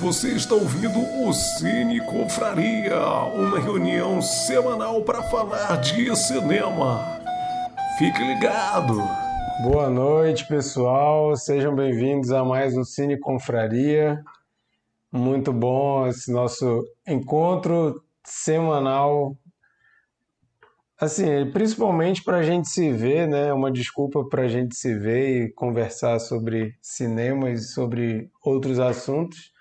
Você está ouvindo o Cine Confraria, uma reunião semanal para falar de cinema. Fique ligado! Boa noite, pessoal. Sejam bem-vindos a mais um Cine Confraria. Muito bom esse nosso encontro semanal. Assim, principalmente para a gente se ver, né? Uma desculpa para a gente se ver e conversar sobre cinema e sobre outros assuntos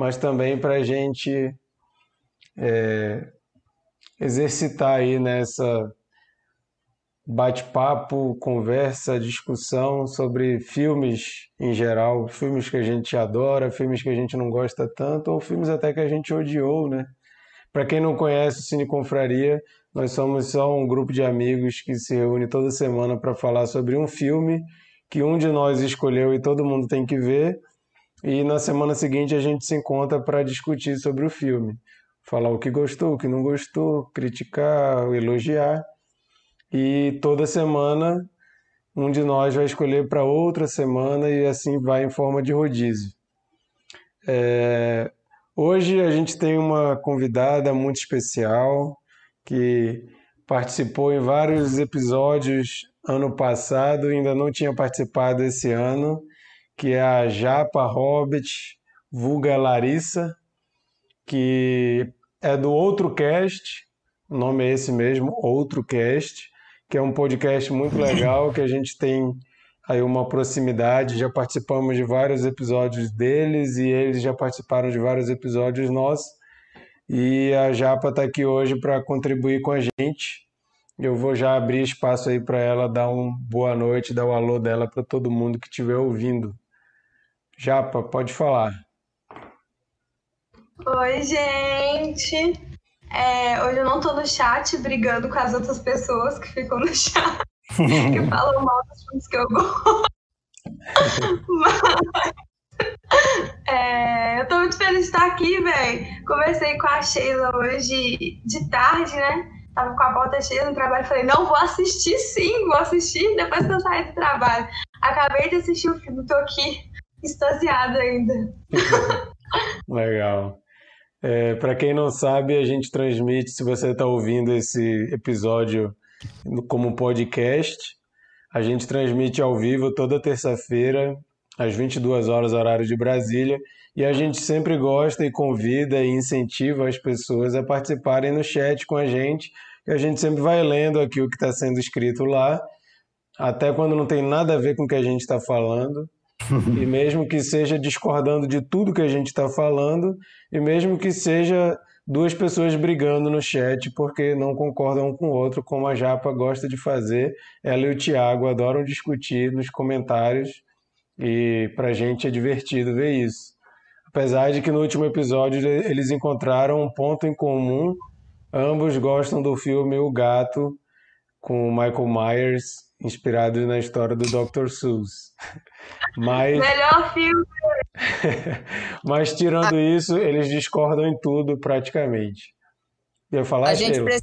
mas também para a gente é, exercitar aí nessa bate-papo, conversa, discussão sobre filmes em geral, filmes que a gente adora, filmes que a gente não gosta tanto, ou filmes até que a gente odiou, né? Para quem não conhece o Cine Confraria, nós somos só um grupo de amigos que se reúne toda semana para falar sobre um filme que um de nós escolheu e todo mundo tem que ver, e na semana seguinte a gente se encontra para discutir sobre o filme, falar o que gostou, o que não gostou, criticar, elogiar. E toda semana um de nós vai escolher para outra semana e assim vai em forma de rodízio. É... Hoje a gente tem uma convidada muito especial que participou em vários episódios ano passado, ainda não tinha participado esse ano que é a Japa Hobbit, vulga Larissa, que é do Outro Cast, o nome é esse mesmo, Outro Cast, que é um podcast muito legal, que a gente tem aí uma proximidade, já participamos de vários episódios deles e eles já participaram de vários episódios nossos. E a Japa está aqui hoje para contribuir com a gente. Eu vou já abrir espaço aí para ela dar um boa noite, dar o um alô dela para todo mundo que estiver ouvindo. Japa, pode falar. Oi, gente. É, hoje eu não tô no chat brigando com as outras pessoas que ficam no chat, que falam mal dos filmes que eu gosto. Mas, é, eu tô muito feliz de estar aqui, velho. Conversei com a Sheila hoje de tarde, né? Tava com a bota cheia no trabalho. Falei, não, vou assistir sim, vou assistir depois que eu sair do trabalho. Acabei de assistir o filme, tô aqui extasiada ainda. Legal. É, Para quem não sabe, a gente transmite, se você está ouvindo esse episódio como podcast, a gente transmite ao vivo toda terça-feira, às 22 horas, horário de Brasília, e a gente sempre gosta e convida e incentiva as pessoas a participarem no chat com a gente, e a gente sempre vai lendo aqui o que está sendo escrito lá, até quando não tem nada a ver com o que a gente está falando e mesmo que seja discordando de tudo que a gente está falando, e mesmo que seja duas pessoas brigando no chat porque não concordam um com o outro, como a Japa gosta de fazer, ela e o Tiago adoram discutir nos comentários, e para a gente é divertido ver isso. Apesar de que no último episódio eles encontraram um ponto em comum, ambos gostam do filme O Gato, com Michael Myers, inspirado na história do Dr. Seuss. Mas... Melhor filme! Mas tirando isso, eles discordam em tudo praticamente. Eu falar, a gente, pre...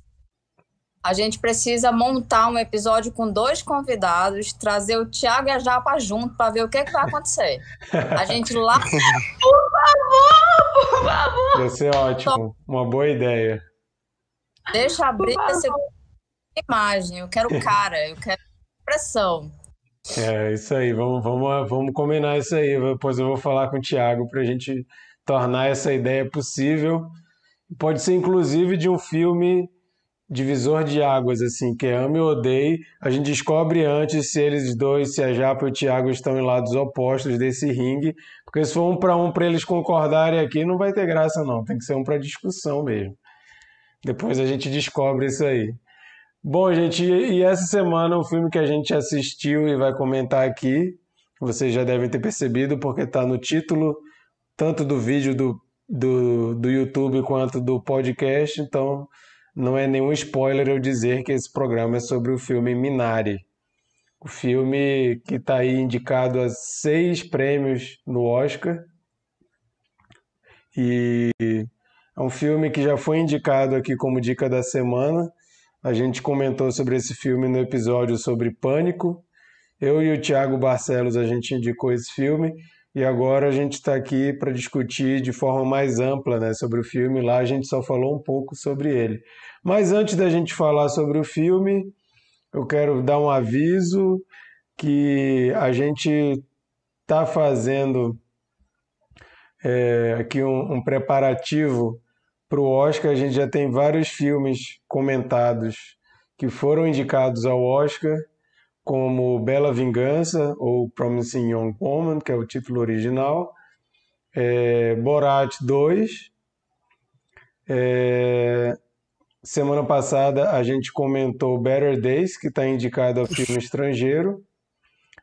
a gente precisa montar um episódio com dois convidados, trazer o Thiago e a Japa junto para ver o que, é que vai acontecer. A gente lá. por favor, por favor! Vai ser ótimo. Uma boa ideia. Deixa abrir essa imagem. Eu quero cara, eu quero pressão. É, isso aí, vamos, vamos, vamos combinar isso aí. Depois eu vou falar com o Thiago para a gente tornar essa ideia possível. Pode ser inclusive de um filme divisor de águas, assim, que é Ame ou Odeie. A gente descobre antes se eles dois, se a Japa e o Thiago estão em lados opostos desse ringue, porque se for um para um para eles concordarem aqui, não vai ter graça não, tem que ser um para discussão mesmo. Depois a gente descobre isso aí. Bom, gente, e essa semana o filme que a gente assistiu e vai comentar aqui, vocês já devem ter percebido, porque está no título, tanto do vídeo do, do, do YouTube quanto do podcast, então não é nenhum spoiler eu dizer que esse programa é sobre o filme Minari. O filme que está aí indicado a seis prêmios no Oscar. E é um filme que já foi indicado aqui como dica da semana a gente comentou sobre esse filme no episódio sobre Pânico. Eu e o Thiago Barcelos a gente indicou esse filme e agora a gente está aqui para discutir de forma mais ampla né, sobre o filme. Lá a gente só falou um pouco sobre ele. Mas antes da gente falar sobre o filme, eu quero dar um aviso que a gente está fazendo é, aqui um, um preparativo para o Oscar. A gente já tem vários filmes comentados que foram indicados ao Oscar, como Bela Vingança ou Promising Young Woman, que é o título original, é, Borat 2. É, semana passada a gente comentou Better Days, que está indicado ao filme estrangeiro.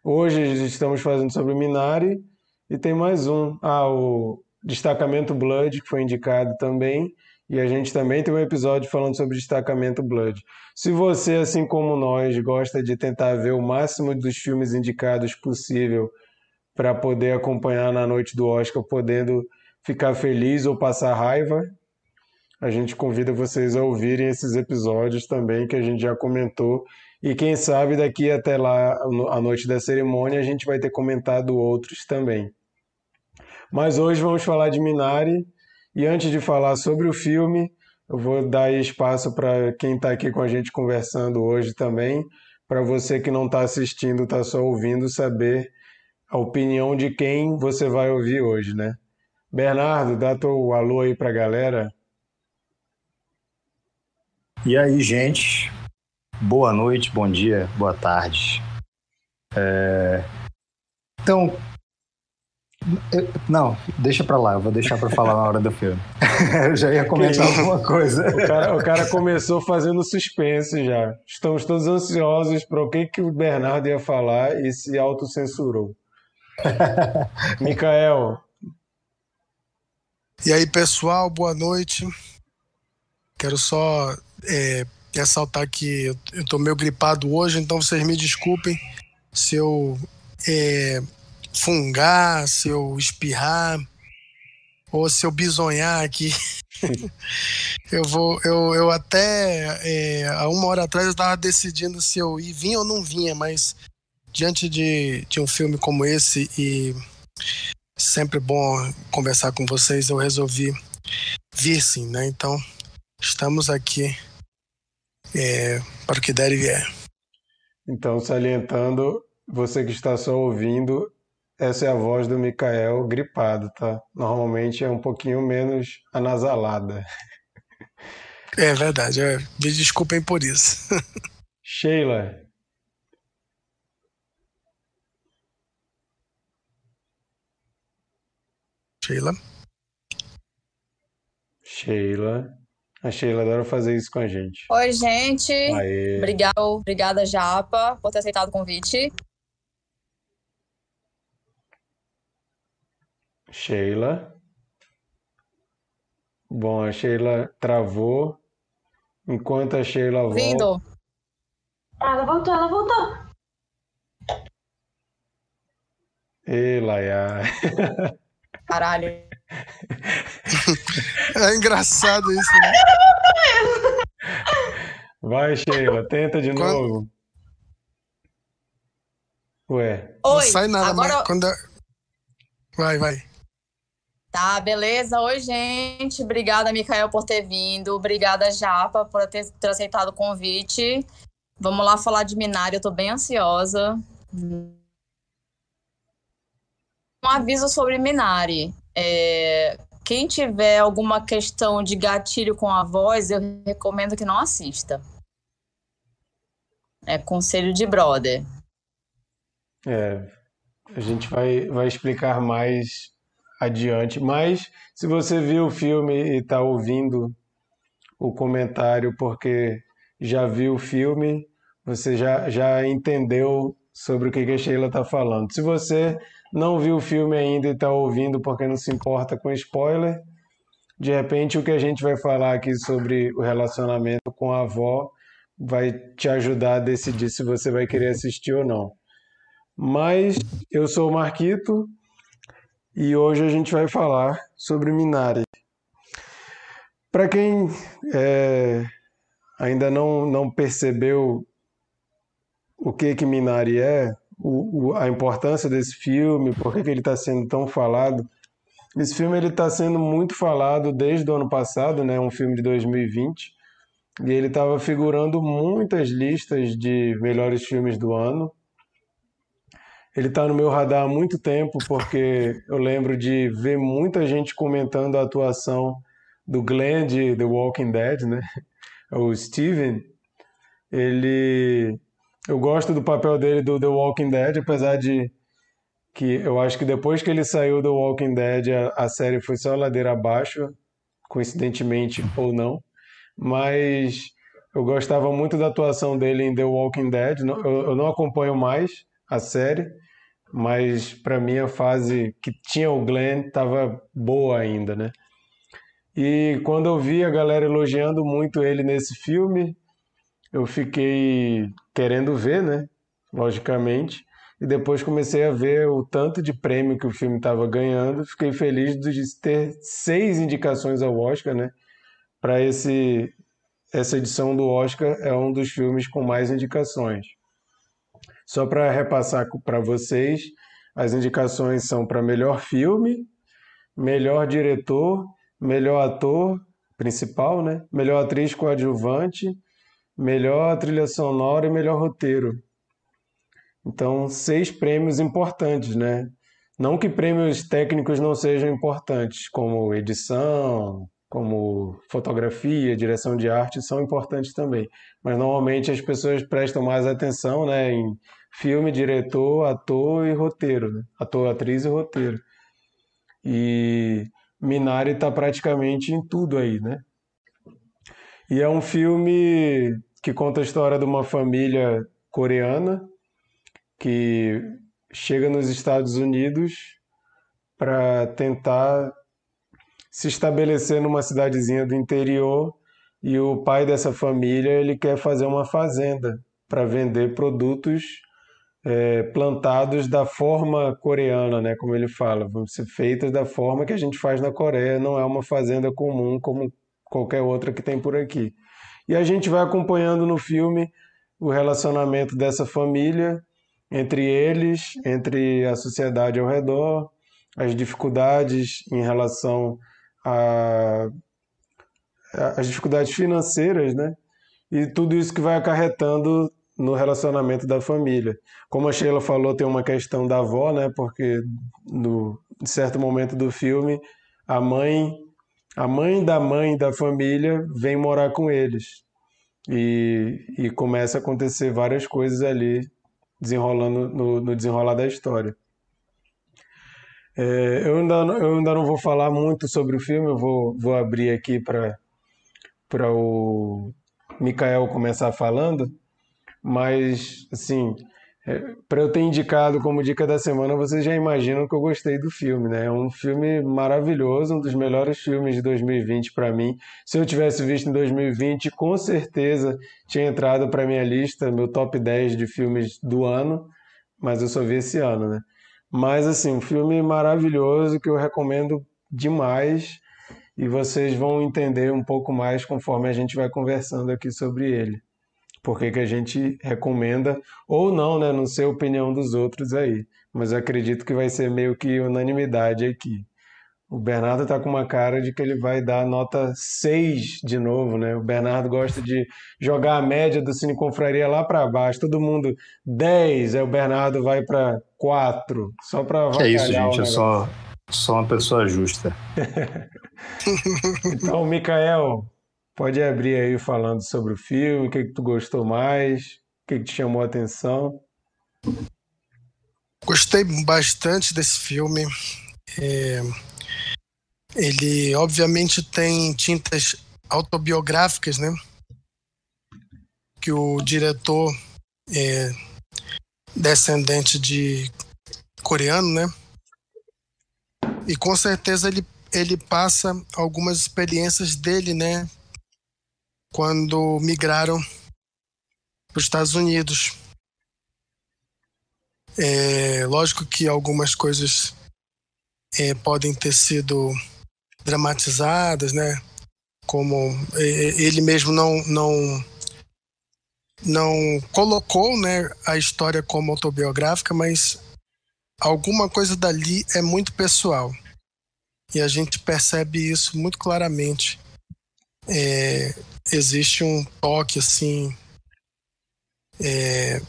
Hoje estamos fazendo sobre Minari e tem mais um, ah, o Destacamento Blood, que foi indicado também. E a gente também tem um episódio falando sobre Destacamento Blood. Se você, assim como nós, gosta de tentar ver o máximo dos filmes indicados possível para poder acompanhar na noite do Oscar, podendo ficar feliz ou passar raiva, a gente convida vocês a ouvirem esses episódios também que a gente já comentou. E quem sabe daqui até lá, a noite da cerimônia, a gente vai ter comentado outros também. Mas hoje vamos falar de Minari e antes de falar sobre o filme, eu vou dar espaço para quem está aqui com a gente conversando hoje também, para você que não está assistindo, está só ouvindo, saber a opinião de quem você vai ouvir hoje, né? Bernardo, dá teu alô aí para a galera. E aí, gente? Boa noite, bom dia, boa tarde. É... Então, não, deixa pra lá, eu vou deixar pra falar na hora do filme. eu já ia comentar alguma coisa. O cara, o cara, começou fazendo suspense já. Estamos todos ansiosos para o que, que o Bernardo ia falar e se autocensurou. Micael. E aí, pessoal, boa noite. Quero só é, ressaltar que eu, eu tô meio gripado hoje, então vocês me desculpem se eu. É, fungar, se eu espirrar ou se eu bisonhar aqui. eu vou, eu, eu até é, há uma hora atrás eu estava decidindo se eu ia vinha ou não vinha, mas diante de, de um filme como esse e sempre bom conversar com vocês, eu resolvi vir sim, né? Então estamos aqui é, para o que der e vier. Então, salientando, você que está só ouvindo, essa é a voz do Mikael gripado, tá? Normalmente é um pouquinho menos anasalada. É verdade, é. me desculpem por isso. Sheila. Sheila. Sheila. A Sheila adora fazer isso com a gente. Oi, gente. Obrigado, obrigada, Japa, por ter aceitado o convite. Sheila. Bom, a Sheila travou. Enquanto a Sheila volta. Vindo. Ah, ela voltou, ela voltou. Ei, Laia. Caralho. É engraçado isso, né? Vai, Sheila, tenta de quando... novo. Ué. Oi, não sai nada, agora... mas quando. Vai, vai. Tá, beleza. Oi, gente. Obrigada, Micael, por ter vindo. Obrigada, Japa, por ter, ter aceitado o convite. Vamos lá falar de Minari, eu tô bem ansiosa. Um aviso sobre Minari. É, quem tiver alguma questão de gatilho com a voz, eu recomendo que não assista. É conselho de brother. É, a gente vai, vai explicar mais adiante. Mas se você viu o filme e está ouvindo o comentário porque já viu o filme, você já, já entendeu sobre o que a Sheila está falando. Se você não viu o filme ainda e está ouvindo porque não se importa com spoiler, de repente o que a gente vai falar aqui sobre o relacionamento com a avó vai te ajudar a decidir se você vai querer assistir ou não. Mas eu sou o Marquito, e hoje a gente vai falar sobre Minari. Para quem é, ainda não, não percebeu o que que Minari é, o, o, a importância desse filme, por que, que ele está sendo tão falado. Esse filme ele está sendo muito falado desde o ano passado, né? Um filme de 2020 e ele estava figurando muitas listas de melhores filmes do ano. Ele está no meu radar há muito tempo porque eu lembro de ver muita gente comentando a atuação do Glenn de The Walking Dead, né? O Steven. Ele, eu gosto do papel dele do The Walking Dead, apesar de que eu acho que depois que ele saiu do Walking Dead, a, a série foi só ladeira abaixo, coincidentemente ou não. Mas eu gostava muito da atuação dele em The Walking Dead. Eu, eu não acompanho mais a série, mas para mim a fase que tinha o Glenn estava boa ainda, né? E quando eu vi a galera elogiando muito ele nesse filme, eu fiquei querendo ver, né? Logicamente e depois comecei a ver o tanto de prêmio que o filme estava ganhando. Fiquei feliz de ter seis indicações ao Oscar, né? Para esse essa edição do Oscar é um dos filmes com mais indicações. Só para repassar para vocês, as indicações são para melhor filme, melhor diretor, melhor ator principal, né? Melhor atriz coadjuvante, melhor trilha sonora e melhor roteiro. Então, seis prêmios importantes, né? Não que prêmios técnicos não sejam importantes, como edição, como fotografia, direção de arte, são importantes também. Mas normalmente as pessoas prestam mais atenção né, em filme, diretor, ator e roteiro. Né? Ator, atriz e roteiro. E Minari está praticamente em tudo aí, né? E é um filme que conta a história de uma família coreana que chega nos Estados Unidos para tentar se estabelecer numa cidadezinha do interior e o pai dessa família ele quer fazer uma fazenda para vender produtos é, plantados da forma coreana, né, como ele fala, vão ser feitas da forma que a gente faz na Coreia, não é uma fazenda comum como qualquer outra que tem por aqui. E a gente vai acompanhando no filme o relacionamento dessa família entre eles, entre a sociedade ao redor, as dificuldades em relação a, as dificuldades financeiras, né? E tudo isso que vai acarretando no relacionamento da família. Como a Sheila falou, tem uma questão da avó, né? Porque no em certo momento do filme, a mãe, a mãe da mãe da família vem morar com eles. E, e começa a acontecer várias coisas ali desenrolando no, no desenrolar da história. É, eu, ainda, eu ainda não vou falar muito sobre o filme, eu vou, vou abrir aqui para o Mikael começar falando, mas, assim, é, para eu ter indicado como dica da semana, vocês já imaginam que eu gostei do filme, né? É um filme maravilhoso, um dos melhores filmes de 2020 para mim. Se eu tivesse visto em 2020, com certeza tinha entrado para minha lista, meu top 10 de filmes do ano, mas eu só vi esse ano, né? Mas assim, um filme maravilhoso que eu recomendo demais e vocês vão entender um pouco mais conforme a gente vai conversando aqui sobre ele porque que a gente recomenda, ou não, né? Não sei a opinião dos outros aí, mas acredito que vai ser meio que unanimidade aqui. O Bernardo tá com uma cara de que ele vai dar nota 6 de novo, né? O Bernardo gosta de jogar a média do Cine Confraria lá para baixo. Todo mundo 10, aí o Bernardo vai para 4, só para Que é isso, gente, eu sou, sou uma pessoa justa. então, Mikael, Pode abrir aí falando sobre o filme, o que, que tu gostou mais, o que, que te chamou a atenção. Gostei bastante desse filme. É... Ele, obviamente, tem tintas autobiográficas, né? Que o diretor é descendente de coreano, né? E com certeza ele, ele passa algumas experiências dele, né? quando migraram para os Estados Unidos. É, lógico que algumas coisas é, podem ter sido dramatizadas, né? Como ele mesmo não não não colocou né, a história como autobiográfica, mas alguma coisa dali é muito pessoal. E a gente percebe isso muito claramente. É, existe um toque assim é,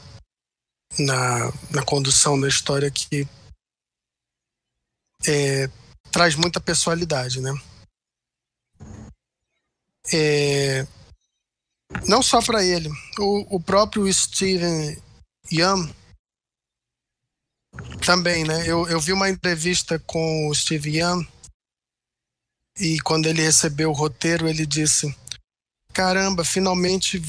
na, na condução da história que é, traz muita pessoalidade, né? É, não só para ele, o, o próprio Steven Yeun também, né? Eu, eu vi uma entrevista com o Steve Young e quando ele recebeu o roteiro, ele disse: Caramba, finalmente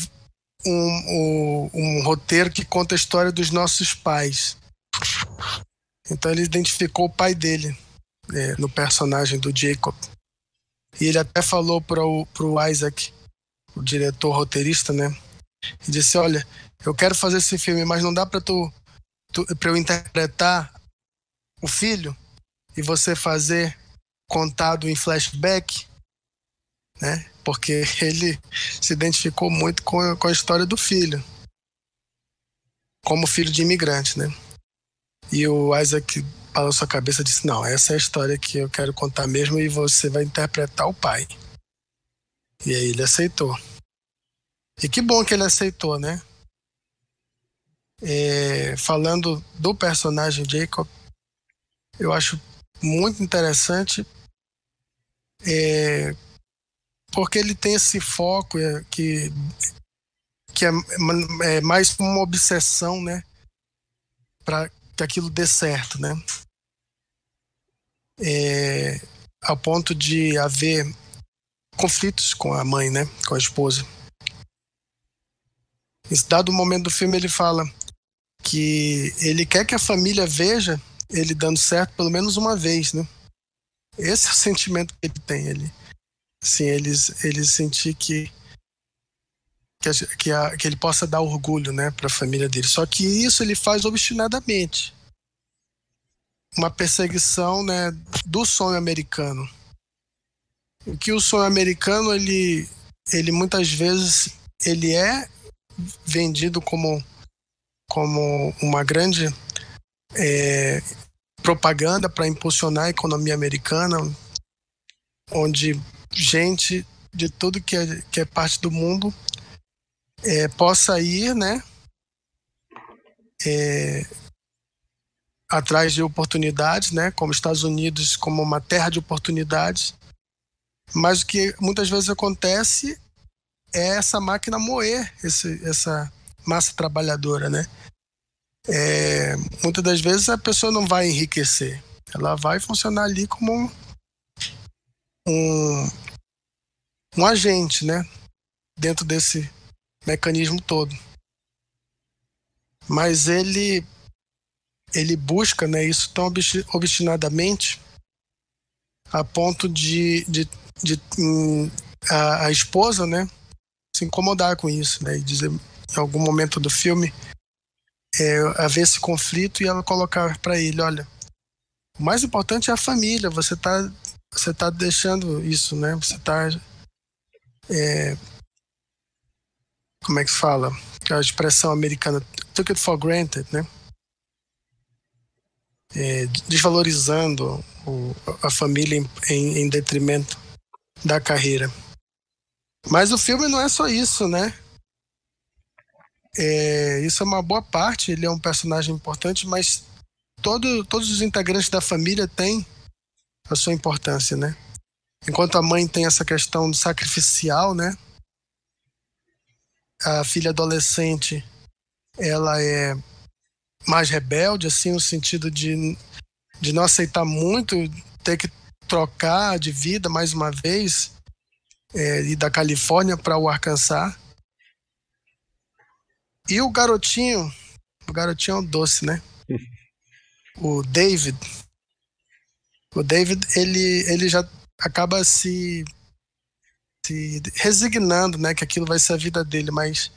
um, um, um roteiro que conta a história dos nossos pais. Então ele identificou o pai dele é, no personagem do Jacob. E ele até falou para o Isaac, o diretor roteirista, né? E disse: Olha, eu quero fazer esse filme, mas não dá para tu para eu interpretar o filho e você fazer contado em flashback, né? Porque ele se identificou muito com com a história do filho, como filho de imigrante, né? E o Isaac balançou a cabeça e disse: Não, essa é a história que eu quero contar mesmo e você vai interpretar o pai. E aí ele aceitou. E que bom que ele aceitou, né? É, falando do personagem Jacob, eu acho muito interessante é, porque ele tem esse foco é, que, que é, é mais uma obsessão, né? Para que aquilo dê certo, né? É, ao ponto de haver conflitos com a mãe, né? Com a esposa. Em dado momento do filme ele fala que ele quer que a família veja ele dando certo pelo menos uma vez, né? Esse é o sentimento que ele tem, ele assim, eles ele sentir que que, a, que, a, que ele possa dar orgulho, né, para a família dele. Só que isso ele faz obstinadamente. Uma perseguição, né, do sonho americano. O que o sonho americano ele ele muitas vezes ele é vendido como como uma grande é, propaganda para impulsionar a economia americana, onde gente de tudo que é, que é parte do mundo é, possa ir, né, é, atrás de oportunidades, né, como Estados Unidos como uma terra de oportunidades, mas o que muitas vezes acontece é essa máquina moer esse, essa massa trabalhadora, né? É, muitas das vezes a pessoa não vai enriquecer, ela vai funcionar ali como um, um agente, né? Dentro desse mecanismo todo. Mas ele ele busca, né, isso tão obstinadamente a ponto de, de, de a, a esposa, né, se incomodar com isso, né, e dizer em algum momento do filme, é, haver esse conflito e ela colocar para ele, olha, o mais importante é a família, você está você tá deixando isso, né? Você está é, como é que fala? A expressão americana, took it for granted, né? É, desvalorizando o, a família em, em, detrimento da carreira. Mas o filme não é só isso, né? É, isso é uma boa parte, ele é um personagem importante, mas todo, todos os integrantes da família têm a sua importância, né? Enquanto a mãe tem essa questão sacrificial, né? A filha adolescente, ela é mais rebelde, assim, no sentido de, de não aceitar muito, ter que trocar de vida mais uma vez, é, ir da Califórnia para o Arkansas. E o garotinho, o garotinho é um doce, né? o David. O David, ele, ele já acaba se, se resignando, né? Que aquilo vai ser a vida dele, mas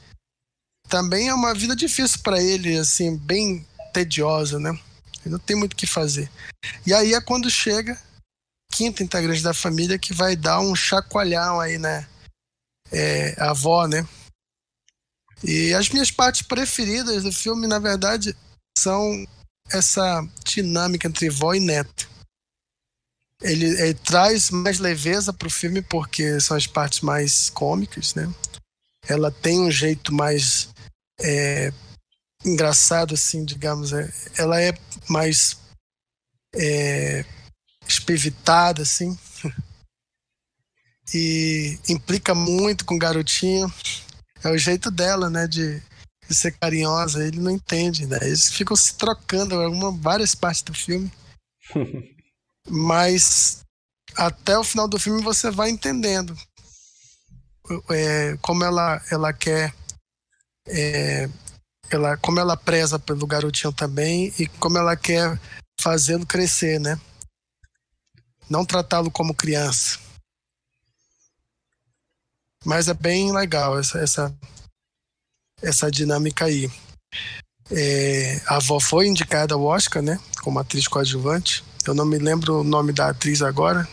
também é uma vida difícil para ele, assim, bem tediosa, né? Ele não tem muito o que fazer. E aí é quando chega quinto integrante da família que vai dar um chacoalhão aí, né? É, a avó, né? E as minhas partes preferidas do filme, na verdade, são essa dinâmica entre vó e neto. Ele, ele traz mais leveza para o filme porque são as partes mais cômicas, né? Ela tem um jeito mais é, engraçado, assim, digamos. É, ela é mais é, assim. e implica muito com o garotinho. É o jeito dela, né, de, de ser carinhosa. Ele não entende, né? Eles ficam se trocando alguma, várias partes do filme. Mas até o final do filme você vai entendendo é, como ela, ela quer. É, ela, como ela preza pelo garotinho também e como ela quer fazê-lo crescer, né? Não tratá-lo como criança. Mas é bem legal essa, essa, essa dinâmica aí. É, a avó foi indicada ao Oscar, né? Como atriz coadjuvante. Eu não me lembro o nome da atriz agora.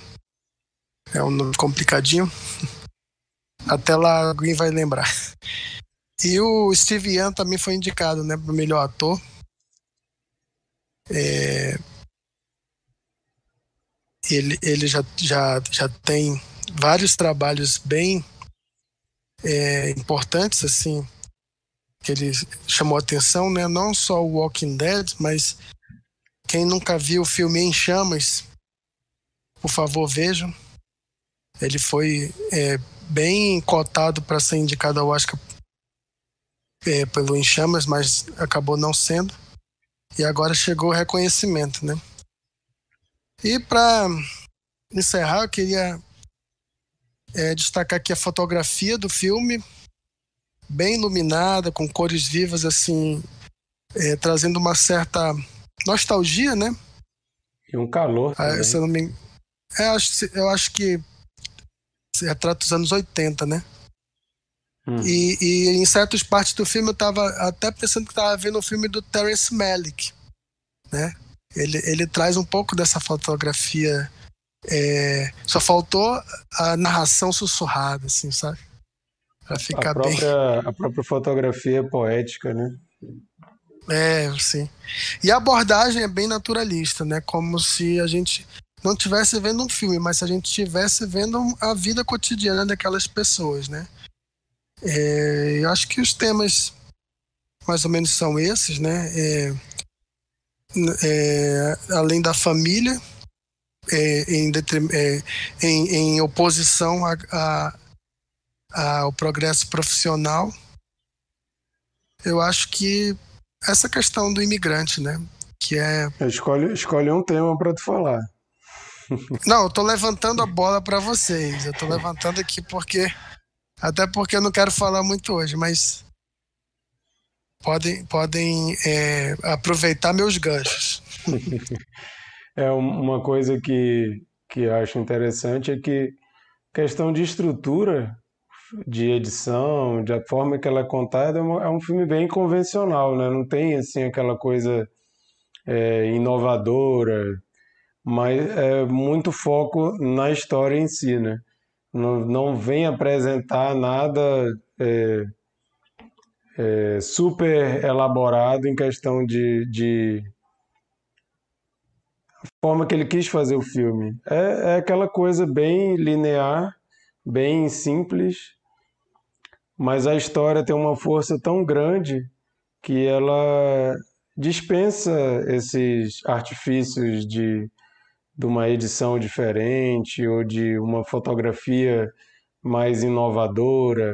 É um nome complicadinho. Até lá alguém vai lembrar. E o Steve Young também foi indicado, né, para melhor ator. É... Ele, ele já, já, já tem vários trabalhos bem é, importantes, assim, que ele chamou atenção, né? Não só o Walking Dead, mas quem nunca viu o filme Em Chamas, por favor vejam. Ele foi é, bem cotado para ser indicado ao Oscar é, pelo Em Chamas, mas acabou não sendo. E agora chegou o reconhecimento, né? E para encerrar, eu queria é, destacar aqui a fotografia do filme, bem iluminada, com cores vivas, assim, é, trazendo uma certa nostalgia, né? E um calor. Ah, se eu, não me... é, eu, acho, que retrata os anos 80, né? Hum. E, e, em certas partes do filme eu tava até pensando que estava vendo o um filme do Terence Malick, né? Ele, ele traz um pouco dessa fotografia. É, só faltou a narração sussurrada, assim, sabe? Pra ficar a própria, bem. A própria fotografia poética, né? É, sim. E a abordagem é bem naturalista, né? Como se a gente não estivesse vendo um filme, mas se a gente estivesse vendo a vida cotidiana daquelas pessoas, né? É, eu acho que os temas mais ou menos são esses, né? É, é, além da família, é, em, é, em, em, oposição a, a, a, ao progresso profissional, eu acho que essa questão do imigrante, né? Que é. Escolhe, escolhe um tema para tu falar. Não, eu tô levantando a bola para vocês. Eu tô levantando aqui porque até porque eu não quero falar muito hoje, mas podem, podem é, aproveitar meus ganchos. é uma coisa que, que eu acho interessante é que questão de estrutura de edição, de a forma que ela é contada, é um filme bem convencional, né? Não tem assim aquela coisa é, inovadora, mas é muito foco na história em si, né? não, não vem apresentar nada é, é, super elaborado em questão de, de forma que ele quis fazer o filme. É, é aquela coisa bem linear, bem simples, mas a história tem uma força tão grande que ela dispensa esses artifícios de de uma edição diferente ou de uma fotografia mais inovadora.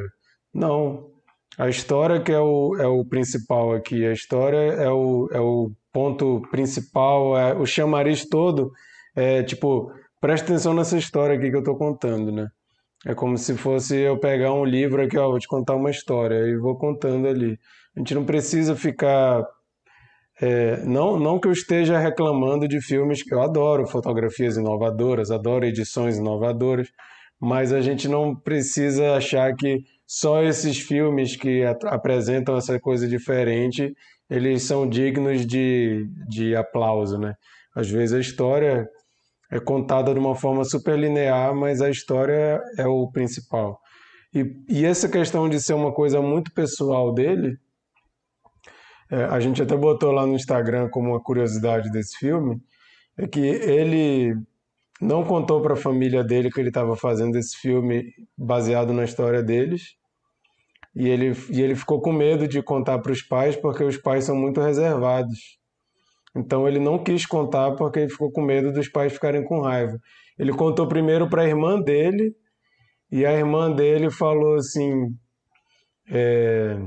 Não. A história que é o, é o principal aqui. A história é o, é o ponto principal, é o chamariz todo. É tipo, presta atenção nessa história aqui que eu estou contando, né? É como se fosse eu pegar um livro aqui, ó, vou te contar uma história e vou contando ali. A gente não precisa ficar é, não, não que eu esteja reclamando de filmes que eu adoro, fotografias inovadoras, adoro edições inovadoras, mas a gente não precisa achar que só esses filmes que apresentam essa coisa diferente, eles são dignos de, de aplauso, né? Às vezes a história é contada de uma forma super linear, mas a história é o principal. E, e essa questão de ser uma coisa muito pessoal dele, é, a gente até botou lá no Instagram como uma curiosidade desse filme, é que ele não contou para a família dele que ele estava fazendo esse filme baseado na história deles. E ele, e ele ficou com medo de contar para os pais porque os pais são muito reservados. Então ele não quis contar porque ele ficou com medo dos pais ficarem com raiva. Ele contou primeiro para a irmã dele e a irmã dele falou assim: é,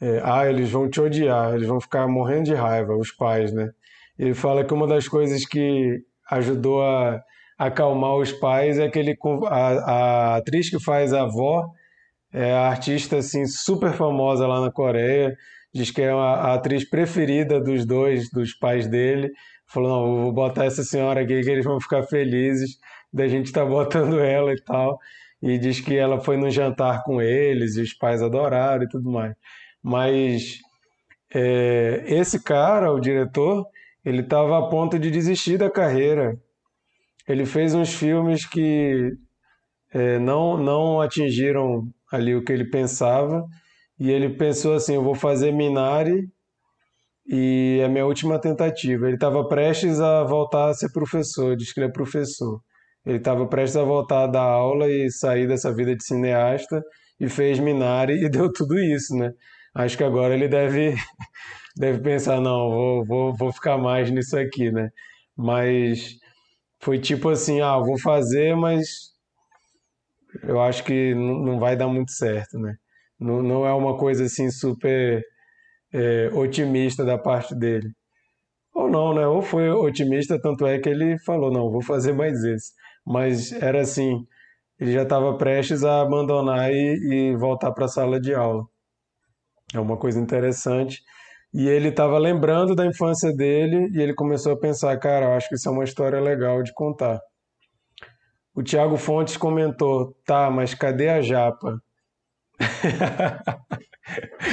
é, Ah, eles vão te odiar, eles vão ficar morrendo de raiva, os pais, né? Ele fala que uma das coisas que ajudou a acalmar os pais é que ele, a, a atriz que faz a avó é a artista assim super famosa lá na Coreia diz que é a, atriz preferida dos dois, dos pais dele. Falou, não, vou botar essa senhora aqui que eles vão ficar felizes da gente estar tá botando ela e tal. E diz que ela foi no jantar com eles e os pais adoraram e tudo mais. Mas é, esse cara, o diretor, ele estava a ponto de desistir da carreira. Ele fez uns filmes que é, não, não atingiram ali o que ele pensava e ele pensou assim: eu vou fazer Minari e é a minha última tentativa. Ele estava prestes a voltar a ser professor, diz que ele é professor. Ele estava prestes a voltar a dar aula e sair dessa vida de cineasta e fez Minari e deu tudo isso, né? Acho que agora ele deve, deve pensar: não, vou, vou, vou ficar mais nisso aqui, né? Mas foi tipo assim: ah, vou fazer, mas eu acho que não vai dar muito certo, né? Não, não é uma coisa assim super é, otimista da parte dele. Ou não, né? Ou foi otimista, tanto é que ele falou, não, vou fazer mais esse. Mas era assim, ele já estava prestes a abandonar e, e voltar para a sala de aula. É uma coisa interessante. E ele estava lembrando da infância dele e ele começou a pensar, cara, acho que isso é uma história legal de contar. O Tiago Fontes comentou, tá, mas cadê a japa?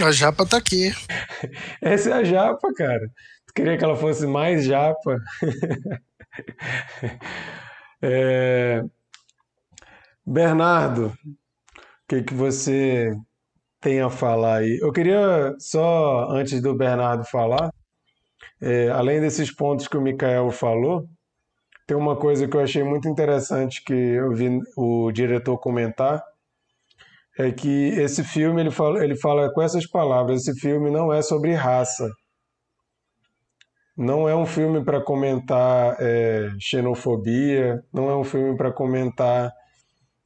A japa tá aqui. Essa é a japa, cara. Tu queria que ela fosse mais japa? É... Bernardo, o que, que você tem a falar aí? Eu queria só, antes do Bernardo falar, é, além desses pontos que o Mikael falou, tem uma coisa que eu achei muito interessante que eu vi o diretor comentar, é que esse filme ele fala, ele fala com essas palavras: esse filme não é sobre raça. Não é um filme para comentar é, xenofobia, não é um filme para comentar.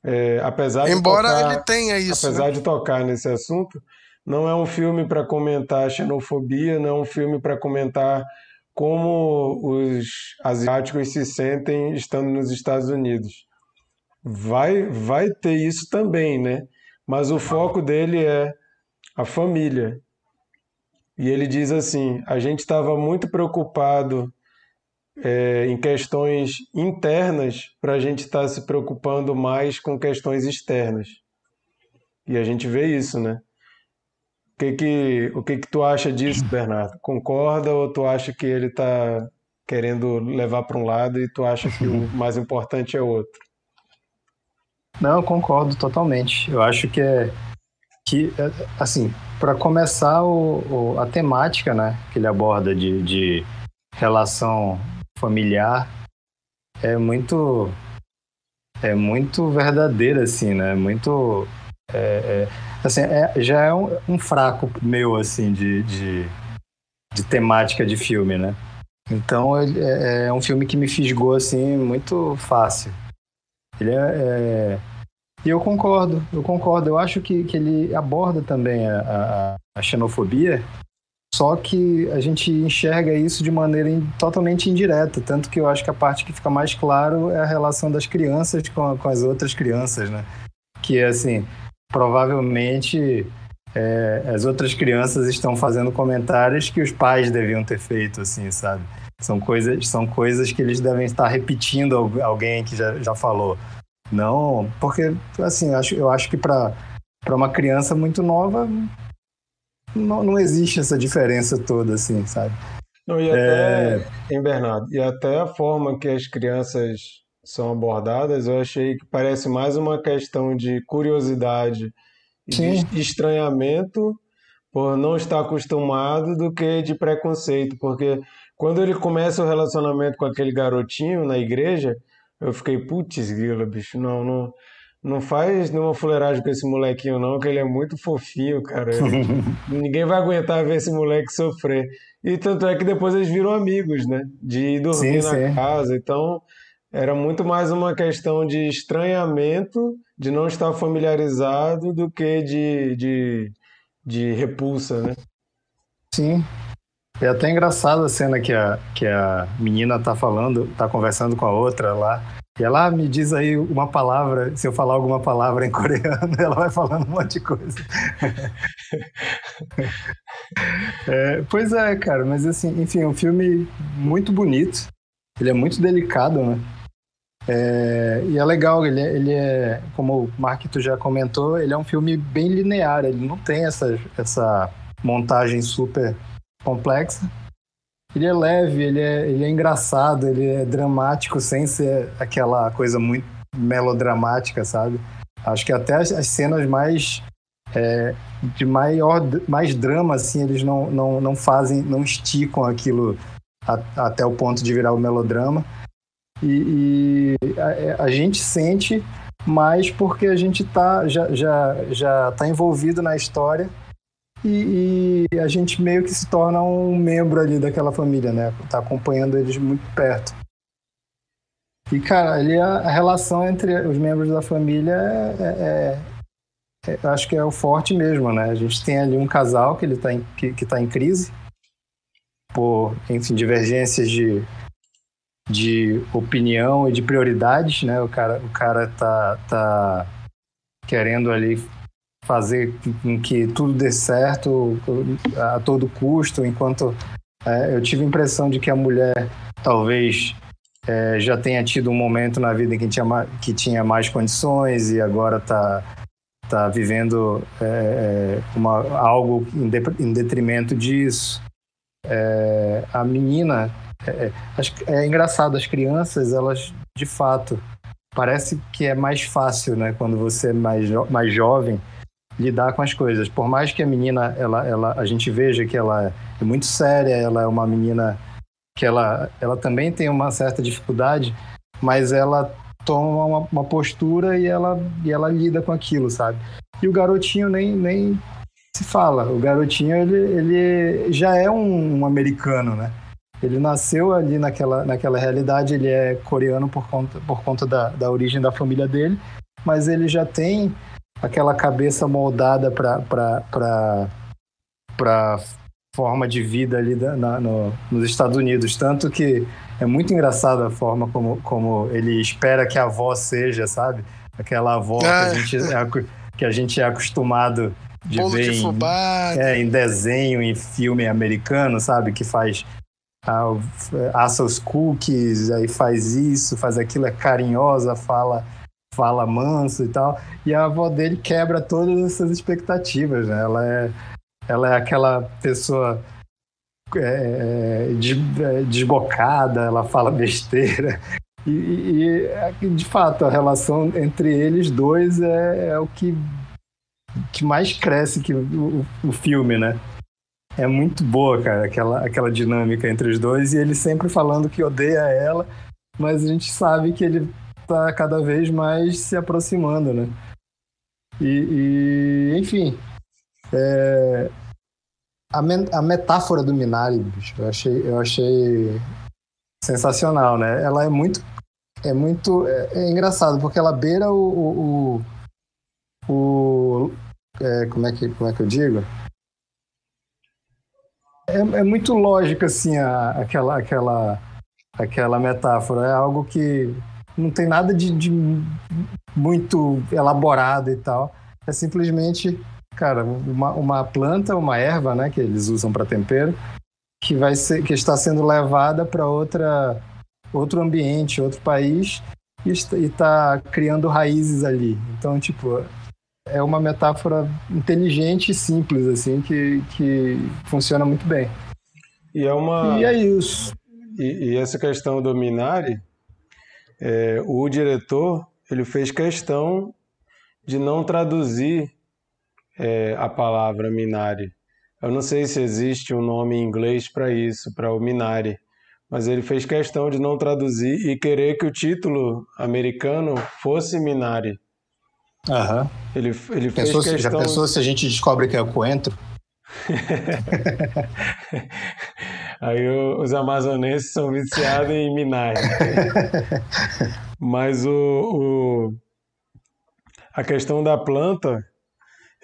É, apesar Embora de tocar, ele tenha isso. Apesar né? de tocar nesse assunto, não é um filme para comentar xenofobia, não é um filme para comentar como os asiáticos se sentem estando nos Estados Unidos. Vai, vai ter isso também, né? Mas o foco dele é a família. E ele diz assim: a gente estava muito preocupado é, em questões internas para a gente estar tá se preocupando mais com questões externas. E a gente vê isso, né? O que que, o que, que tu acha disso, Bernardo? Concorda ou tu acha que ele está querendo levar para um lado e tu acha que o mais importante é outro? Não, eu concordo totalmente. Eu acho que é que é, assim, para começar o, o, a temática, né, que ele aborda de, de relação familiar é muito é muito verdadeira assim, né? Muito é, é, assim, é, já é um, um, fraco meu assim de, de, de, temática de filme, né? Então é, é um filme que me fisgou assim muito fácil. Ele é, é, E eu concordo, eu concordo. Eu acho que, que ele aborda também a, a, a xenofobia, só que a gente enxerga isso de maneira in, totalmente indireta. Tanto que eu acho que a parte que fica mais claro é a relação das crianças com, com as outras crianças, né? Que, assim, provavelmente é, as outras crianças estão fazendo comentários que os pais deviam ter feito, assim, sabe? São coisas, são coisas que eles devem estar repetindo alguém que já, já falou. Não, porque, assim, eu acho, eu acho que para uma criança muito nova não, não existe essa diferença toda, assim, sabe? Não, e até, é... em Bernardo, e até a forma que as crianças são abordadas, eu achei que parece mais uma questão de curiosidade e Sim. de estranhamento por não estar acostumado do que de preconceito, porque quando ele começa o relacionamento com aquele garotinho na igreja, eu fiquei, putz, grila, bicho, não, não, não faz nenhuma fuleiragem com esse molequinho não, que ele é muito fofinho, cara. Ele- ninguém vai aguentar ver esse moleque sofrer. E tanto é que depois eles viram amigos, né? De ir dormir Sim, na sim. casa. Então, era muito mais uma questão de estranhamento, de não estar familiarizado, do que de, de, de repulsa, né? Sim. É até engraçado a cena que a, que a menina tá falando, tá conversando com a outra lá. E ela ah, me diz aí uma palavra, se eu falar alguma palavra em coreano, ela vai falando um monte de coisa. É, pois é, cara, mas assim, enfim, é um filme muito bonito. Ele é muito delicado, né? É, e é legal, ele é, ele é, como o Marquito já comentou, ele é um filme bem linear, ele não tem essa, essa montagem super complexa. Ele é leve, ele é, ele é engraçado, ele é dramático sem ser aquela coisa muito melodramática, sabe? Acho que até as, as cenas mais é, de maior mais drama assim, eles não, não, não fazem, não esticam aquilo a, até o ponto de virar o melodrama. E, e a, a, gente sente mais porque a gente tá, já, já, já tá envolvido na história e, e, a gente meio que se torna um membro ali daquela família, né? Tá acompanhando eles muito perto. E, cara, ali a, a relação entre os membros da família é, é, é, eu acho que é o forte mesmo, né? A gente tem ali um casal que ele tá em, que, que tá em crise por, enfim, divergências de, de opinião e de prioridades, né? O cara, o cara tá, tá querendo ali fazer com que tudo dê certo a todo custo, enquanto é, eu tive a impressão de que a mulher talvez é, já tenha tido um momento na vida em que tinha, que tinha mais condições e agora está tá vivendo é, uma, algo em, de, em, detrimento disso. É, a menina, é, é engraçado, as crianças, elas de fato, parece que é mais fácil, né, quando você é mais, jo mais jovem, lidar com as coisas. Por mais que a menina, ela, ela, a gente veja que ela é muito séria, ela é uma menina que ela, ela também tem uma certa dificuldade, mas ela toma uma, uma, postura e ela, e ela lida com aquilo, sabe? E o garotinho nem, nem se fala. O garotinho, ele, ele já é um, um americano, né? Ele nasceu ali naquela, naquela realidade, ele é coreano por conta, por conta da, da origem da família dele, mas ele já tem aquela cabeça moldada para forma de vida ali da, na, no, nos Estados Unidos. Tanto que é muito engraçada a forma como, como ele espera que a avó seja, sabe? Aquela avó que, a gente é, que a gente é acostumado de Bolo ver de em, é, em desenho, em filme americano, sabe? Que faz ah, assa os cookies, aí faz isso, faz aquilo, é carinhosa, fala fala manso e tal. E a avó dele quebra todas essas expectativas, né? Ela é, ela é aquela pessoa é, desbocada, ela fala besteira. E, e, de fato, a relação entre eles dois é, é o que, que mais cresce que o, o filme, né? É muito boa, cara, aquela, aquela dinâmica entre os dois. E ele sempre falando que odeia ela, mas a gente sabe que ele tá cada vez mais se aproximando, né? E, e enfim, é, a, a, metáfora do Minari, bicho, eu achei, eu achei sensacional, né? Ela é muito, é muito, é, é engraçado porque ela beira o, o, o, o é, como é que, como é que eu digo? É, é muito lógico assim a, aquela, aquela, aquela metáfora. É algo que não tem nada de, de, muito elaborado e tal. É simplesmente, cara, uma, uma planta, uma erva, né, que eles usam para tempero, que vai ser, que está sendo levada para outra outro ambiente, outro país e está criando raízes ali. Então, tipo, é uma metáfora inteligente e simples assim que, que funciona muito bem. E é uma E é isso. E, e essa questão do Minari é, o diretor ele fez questão de não traduzir é, a palavra Minari. Eu não sei se existe um nome em inglês para isso, para o Minari, mas ele fez questão de não traduzir e querer que o título americano fosse Minari. Aham. Ele, ele Pensou fez se- Já questão... pensou se a gente descobre que é o coentro? Aí os amazonenses são viciados em Minari. Mas o, o- a questão da planta,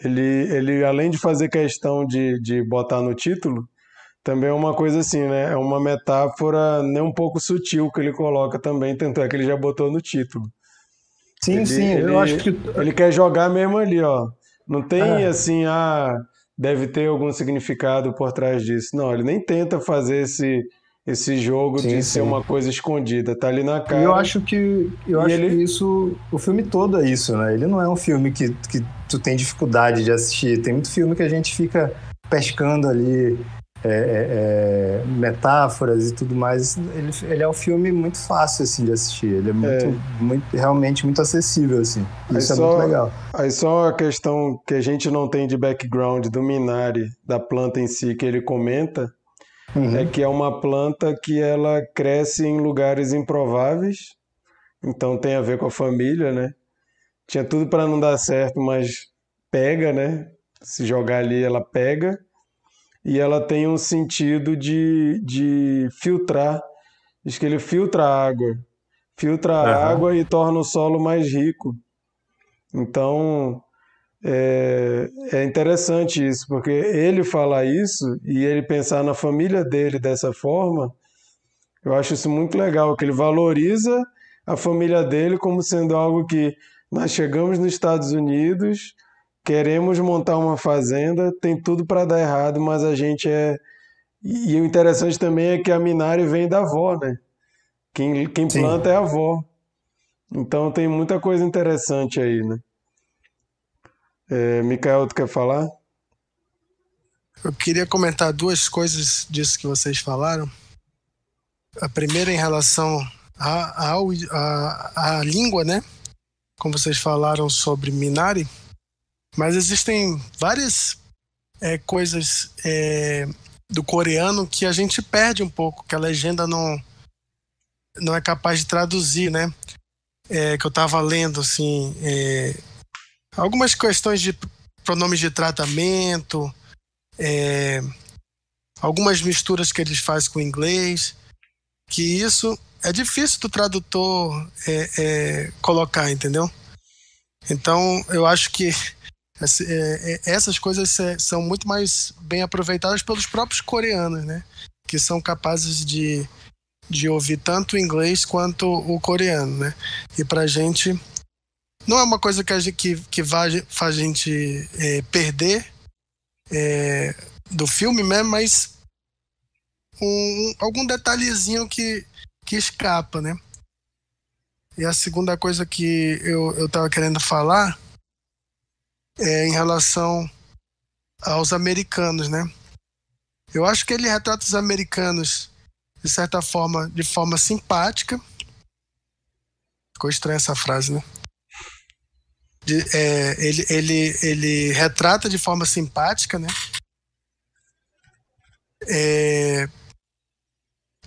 ele, ele além de fazer questão de, de botar no título, também é uma coisa assim, né? É uma metáfora nem um pouco sutil que ele coloca também, tanto é que ele já botou no título. Sim, Ele- sim. ele- Eu acho que Ele quer jogar mesmo ali, ó. Não tem É. assim, ah, deve ter algum significado por trás disso. Não, ele nem tenta fazer esse, esse jogo Sim, de sim. ser uma coisa escondida. Tá ali na cara. eu acho que eu E acho ele- que isso o filme todo é isso, né? Ele não é um filme que, que tu tem dificuldade de assistir. Tem muito filme que a gente fica pescando ali é, é, é, metáforas e tudo mais. Ele, ele é um filme muito fácil assim de assistir. Ele é muito, muito realmente muito acessível assim. Aí Isso é só- muito legal. Aí só a questão que a gente não tem de background do Minari, da planta em si, que ele comenta, Uhum. é que é uma planta que ela cresce em lugares improváveis, então tem a ver com a família, né? Tinha tudo para não dar certo, mas pega, né? Se jogar ali, ela pega. E ela tem um sentido de, de filtrar. Diz que ele filtra a água. Filtra a Aham. água e torna o solo mais rico. Então, é, é interessante isso, porque ele falar isso e ele pensar na família dele dessa forma, eu acho isso muito legal, que ele valoriza a família dele como sendo algo que nós chegamos nos Estados Unidos, queremos montar uma fazenda, tem tudo para dar errado, mas a gente é. E, o interessante também é que a Minari vem da avó, né? Quem, quem Sim. planta é a avó. Então tem muita coisa interessante aí, né? É, Mikael, tu quer falar? Eu queria comentar duas coisas disso que vocês falaram. A primeira em relação à ao- à- à língua, né? Como vocês falaram sobre Minari. Mas existem várias é, coisas é, do coreano que a gente perde um pouco, que a legenda não, não é capaz de traduzir, né? É, que eu estava lendo, assim, é, algumas questões de pronomes de tratamento, é, algumas misturas que eles fazem com o inglês, que isso é difícil do tradutor é, colocar, entendeu? Então, eu acho que essas coisas é, são muito mais bem aproveitadas pelos próprios coreanos, né? Que são capazes de, de ouvir tanto o inglês quanto o coreano, né? E pra gente não é uma coisa que, a gente, que, que faz a gente é, perder é, do filme mesmo, mas um, algum detalhezinho que, que escapa, né? E a segunda coisa que eu, eu tava querendo falar é em relação aos americanos, né? Eu acho que ele retrata os americanos, de certa forma, de forma simpática. Ficou estranha essa frase, né? De- é, ele, ele, ele retrata de forma simpática, né? É,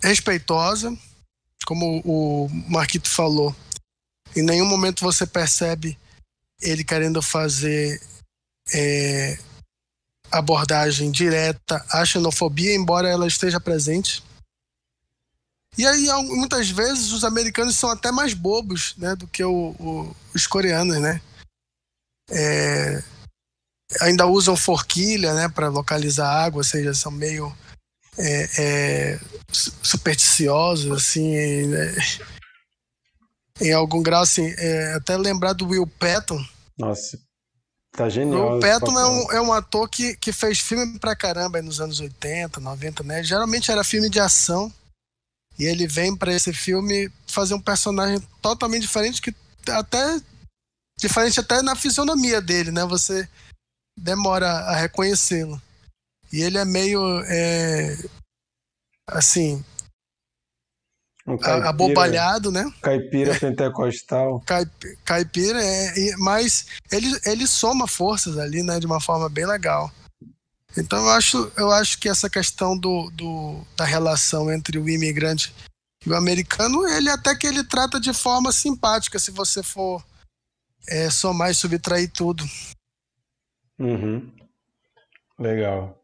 respeitosa, como o Marquito falou. Em nenhum momento você percebe ele querendo fazer é, abordagem direta à xenofobia, embora ela esteja presente. E aí, muitas vezes, os americanos são até mais bobos né, do que o- o- os coreanos, né? É, ainda usam forquilha né, para localizar água, ou seja, são meio é, é, su- supersticiosos, assim, né? Em algum grau, assim, é, até lembrar do Will Patton. Nossa, tá genial. Will Patton é um, é um ator que, que fez filme pra caramba aí nos anos 80, 90, né? Geralmente era filme de ação. E ele vem pra esse filme fazer um personagem totalmente diferente, que até. Diferente até na fisionomia dele, né? Você demora a reconhecê-lo. E ele é meio. é, assim. Um caipira, abobalhado, né? caipira pentecostal. Caip- Caipira, é, mas ele, ele soma forças ali, né, de uma forma bem legal. Então eu acho, eu acho que essa questão do, do- da relação entre o imigrante e o americano, ele até que ele trata de forma simpática, se você for é, somar e subtrair tudo. Uhum. Legal.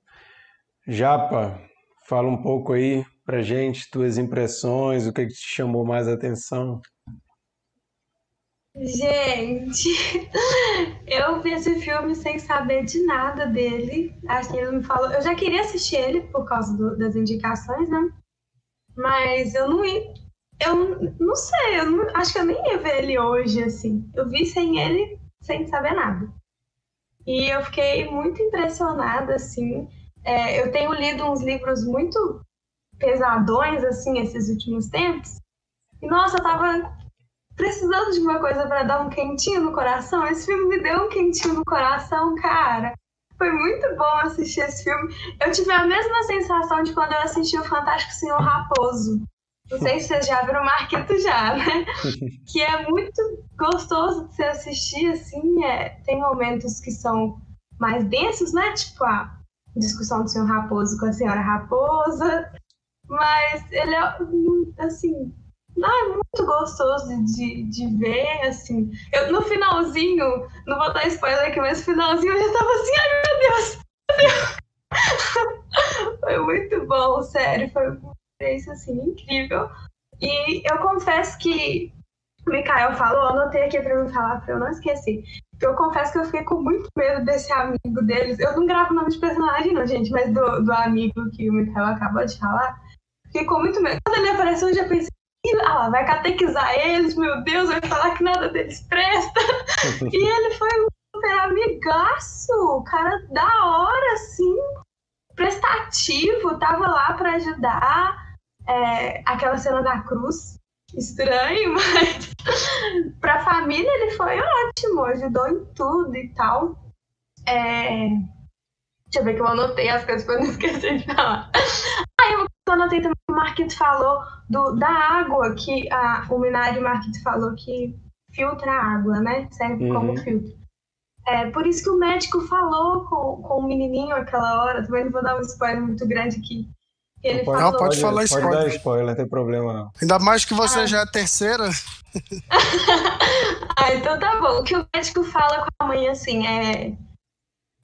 Japa, fala um pouco aí pra gente, tuas impressões, o que que te chamou mais a atenção. Gente, eu vi esse filme sem saber de nada dele. Acho que ele me falou. Eu já queria assistir ele por causa do- das indicações, né? Mas eu não ia. Eu não sei, eu não- acho que eu nem ia ver ele hoje, assim. Eu vi sem ele, sem saber nada. E eu fiquei muito impressionada, assim. É, eu tenho lido uns livros muito pesadões, assim, esses últimos tempos. E, nossa, eu tava precisando de uma coisa para dar um quentinho no coração. Esse filme me deu um quentinho no coração, cara. Foi muito bom assistir esse filme. Eu tive a mesma sensação de quando eu assisti o Fantástico Senhor Raposo. Não sei se vocês já viram o Marquito já, né? Que é muito gostoso de se assistir, assim. É, tem momentos que são mais densos, né? Tipo a discussão do Senhor Raposo com a Senhora Raposa. Mas ele é, assim, não, é muito gostoso de, de ver, assim. Eu, no finalzinho, não vou dar spoiler aqui, mas no finalzinho eu já tava assim, ai meu Deus! foi muito bom, sério, foi uma experiência assim, incrível. E eu confesso que o Mikael falou, eu anotei aqui pra me falar, pra eu não esquecer. Eu confesso que eu fiquei com muito medo desse amigo deles. Eu não gravo o nome de personagem, não, gente, mas do, do amigo que o Mikael acabou de falar. Com muito medo. Quando ele apareceu, eu já pensei, "Ih, ah, lá, vai catequizar eles, meu Deus, vai falar que nada deles presta. e ele foi um super amigaço, cara da hora, assim, prestativo, tava lá pra ajudar. É, aquela cena da cruz, estranho, mas pra família ele foi ótimo, ajudou em tudo e tal. É, Deixa eu ver que eu anotei as coisas pra eu não esquecer de falar. Aí eu anotei também que o Marquito falou do, da água, que a, o Minari Marquito falou que filtra a água, né? Serve Uhum. como filtro. É, por isso que o médico falou com, com o menininho aquela hora, também não vou dar um spoiler muito grande aqui. Ele Pode, falou. Não, pode falar Pode spoiler. dar spoiler, não tem problema não. Ainda mais que você Ah. já é a terceira. ah, então tá bom. O que o médico fala com a mãe assim é.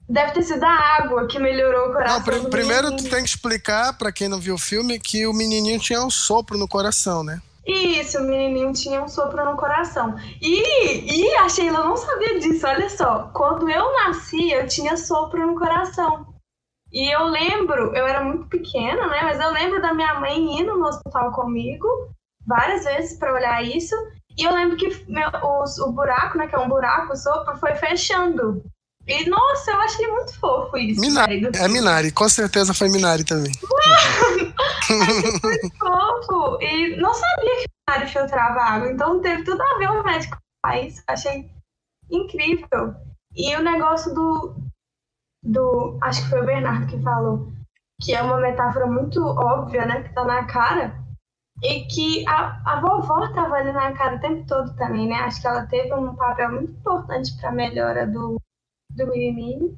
Deve ter sido a água que melhorou o coração. Não, do primeiro tu tem que explicar pra quem não viu o filme que o menininho tinha um sopro no coração, né? Isso, o menininho tinha um sopro no coração. E, e a Sheila não sabia disso, olha só. Quando eu nasci, eu tinha sopro no coração. E eu lembro, eu era muito pequena, né? Mas eu lembro da minha mãe indo no hospital comigo várias vezes para olhar isso. E eu lembro que meu, os- o buraco, né? Que é um buraco, o sopro foi fechando. E nossa, eu achei muito fofo isso. Minari. velho, É Minari, com certeza foi Minari também. fofo. E não sabia que Mário filtrava água, então teve tudo a ver o médico isso. Achei incrível. E o negócio do, do. Acho que foi o Bernardo que falou, que é uma metáfora muito óbvia, né? Que tá na cara. E que a, a vovó tava ali na cara o tempo todo também, né? Acho que ela teve um papel muito importante pra melhora do, do menininho.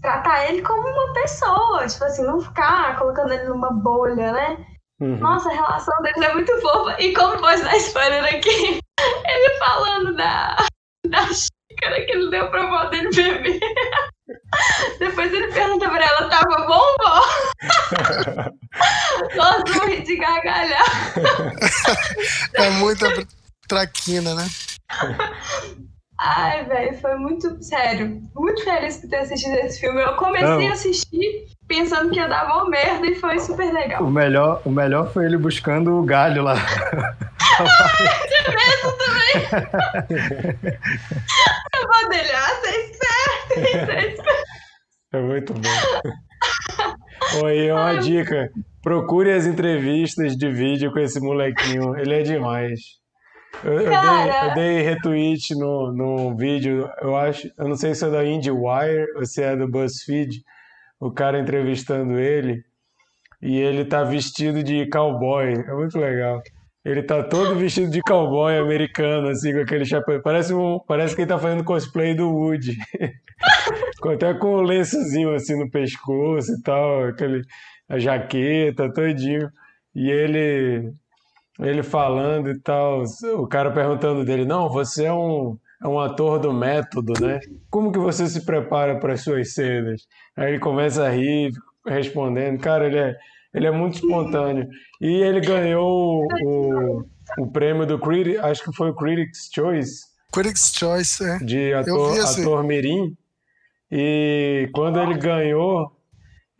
Tratar ele como uma pessoa, tipo assim, não ficar colocando ele numa bolha, né? Uhum. Nossa, a relação deles é muito fofa. E como pode dar spoiler aqui? Ele falando da, da xícara que ele deu pra avó dele beber. Depois ele pergunta pra ela, tava bom, vó? Nossa, morri de gargalhar. É muita traquina, né? Ai, velho, foi muito sério. Muito feliz por ter assistido esse filme. Eu comecei Não. a assistir pensando que ia dar uma merda e foi super legal. O melhor, o melhor foi ele buscando o galho lá. Eu vou dele, ah, você é esperto, você é. É muito bom. Oi, uma dica. Procure as entrevistas de vídeo com esse molequinho. Ele é demais. Eu, eu dei, eu dei retweet no, no vídeo, eu acho, eu não sei se é da IndieWire ou se é do BuzzFeed, o cara entrevistando ele, e ele tá vestido de cowboy. É muito legal. Ele tá todo vestido de cowboy americano, assim, com aquele chapéu. Parece, um, parece que ele tá fazendo cosplay do Woody. Até com o lençozinho assim no pescoço e tal, aquele, a jaqueta, todinho. E ele, ele falando e tal, o cara perguntando dele, não, você é um, é um ator do método, né? Como que você se prepara para as suas cenas? Aí ele começa a rir, respondendo. Cara, ele é, ele é muito espontâneo. E ele ganhou o, o prêmio do Critics, acho que foi o Critics' Choice. Critics' Choice, é. De ator, ator mirim. E quando ele ganhou,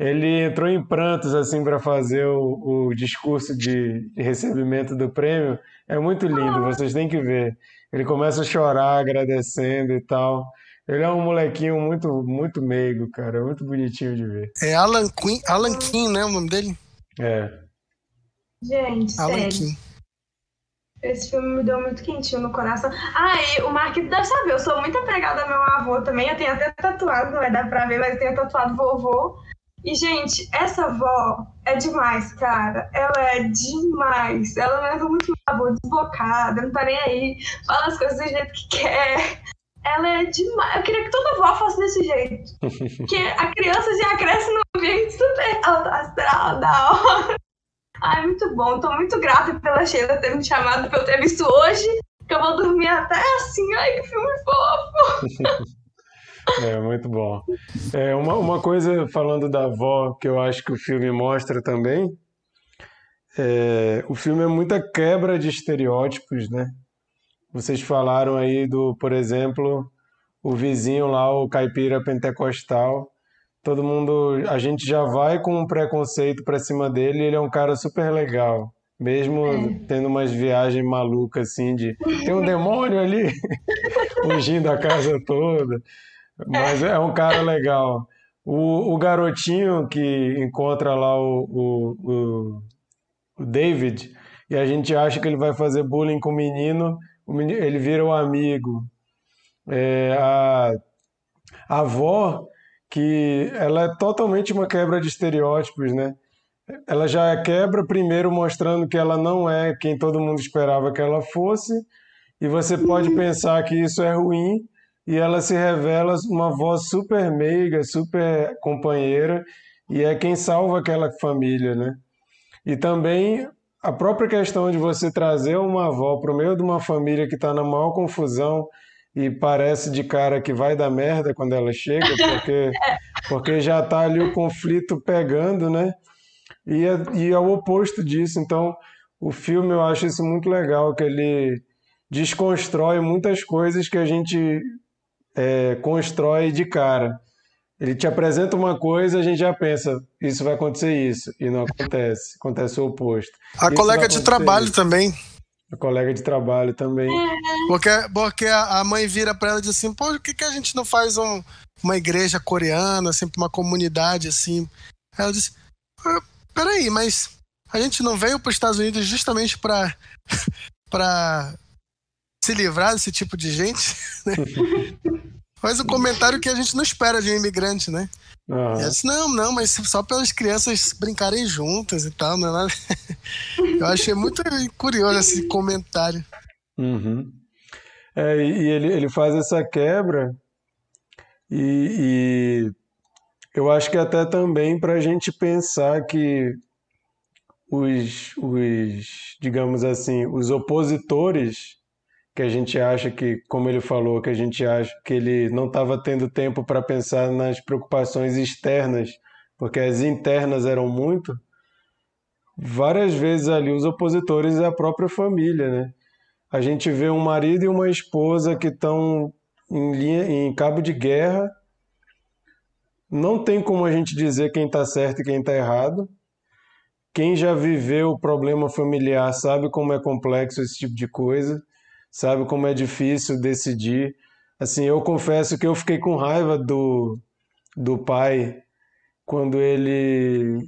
ele entrou em prantos assim para fazer o, o discurso de, de recebimento do prêmio. É muito lindo, vocês têm que ver. Ele começa a chorar, agradecendo e tal. Ele é um molequinho muito, muito meigo, cara. Muito bonitinho de ver. É Alan, Queen, Alan King, né? O nome dele? É. Gente, Alan sério. King. Esse filme me deu muito quentinho no coração. Ah, e o Marquito deve saber, eu sou muito apegada ao meu avô também. Eu tenho até tatuado, não vai dar pra ver, mas eu tenho tatuado vovô. E, gente, essa avó é demais, cara. Ela é demais. Ela leva muito meu avô desbocada, não tá nem aí, fala as coisas do jeito que quer. Ela é demais. Eu queria que toda avó fosse desse jeito. Porque a criança já cresce num ambiente super alto astral, da hora. Ai, muito bom. Tô muito grata pela Sheila ter me chamado pra eu ter visto hoje. Que eu vou dormir até assim. Ai, que filme fofo. É, muito bom. É, uma, uma coisa, falando da avó, que eu acho que o filme mostra também, é, o filme é muita quebra de estereótipos, né? Vocês falaram aí do, por exemplo, o vizinho lá, o caipira pentecostal. Todo mundo, a gente já vai com um preconceito pra cima dele, ele é um cara super legal. Mesmo tendo umas viagens malucas assim de tem um demônio ali fugindo a casa toda. Mas é um cara legal. O, o garotinho que encontra lá o, o, o, David e a gente acha que ele vai fazer bullying com o menino, o menino ele vira o amigo. É, a, a avó, que ela é totalmente uma quebra de estereótipos, né? Ela já quebra primeiro mostrando que ela não é quem todo mundo esperava que ela fosse, e você pode pensar que isso é ruim, e ela se revela uma voz super meiga, super companheira, e é quem salva aquela família, né? E também a própria questão de você trazer uma avó para o meio de uma família que está na maior confusão e parece de cara que vai dar merda quando ela chega, porque, porque já está ali o conflito pegando, né? E é, e é o oposto disso. Então, o filme eu acho isso muito legal, que ele desconstrói muitas coisas que a gente é, constrói de cara. Ele te apresenta uma coisa, a gente já pensa, isso vai acontecer isso, e não acontece, acontece o oposto. A Isso colega de trabalho isso. também. A colega de trabalho também. Porque, porque a mãe vira pra ela e diz assim, pô, por que, que a gente não faz um- uma igreja coreana, assim, uma comunidade, assim? Aí ela disse, "Ah, peraí, mas a gente não veio para os Estados Unidos justamente pra se livrar desse tipo de gente? né? Faz um comentário que a gente não espera de um imigrante, né? E ela disse, não, não, mas só pelas crianças brincarem juntas e tal, não é nada. Eu achei muito curioso esse comentário. Uhum. É, e e ele, ele faz essa quebra e, e eu acho que até também para a gente pensar que os, os, digamos assim, os opositores que a gente acha que, como ele falou, que a gente acha que ele não estava tendo tempo para pensar nas preocupações externas, porque as internas eram muito, várias vezes ali os opositores é a própria família, né? A gente vê um marido e uma esposa que estão em linha, em cabo de guerra. Não tem como a gente dizer quem está certo e quem está errado. Quem já viveu o problema familiar sabe como é complexo esse tipo de coisa, sabe como é difícil decidir. Assim, eu confesso que eu fiquei com raiva do, do pai quando ele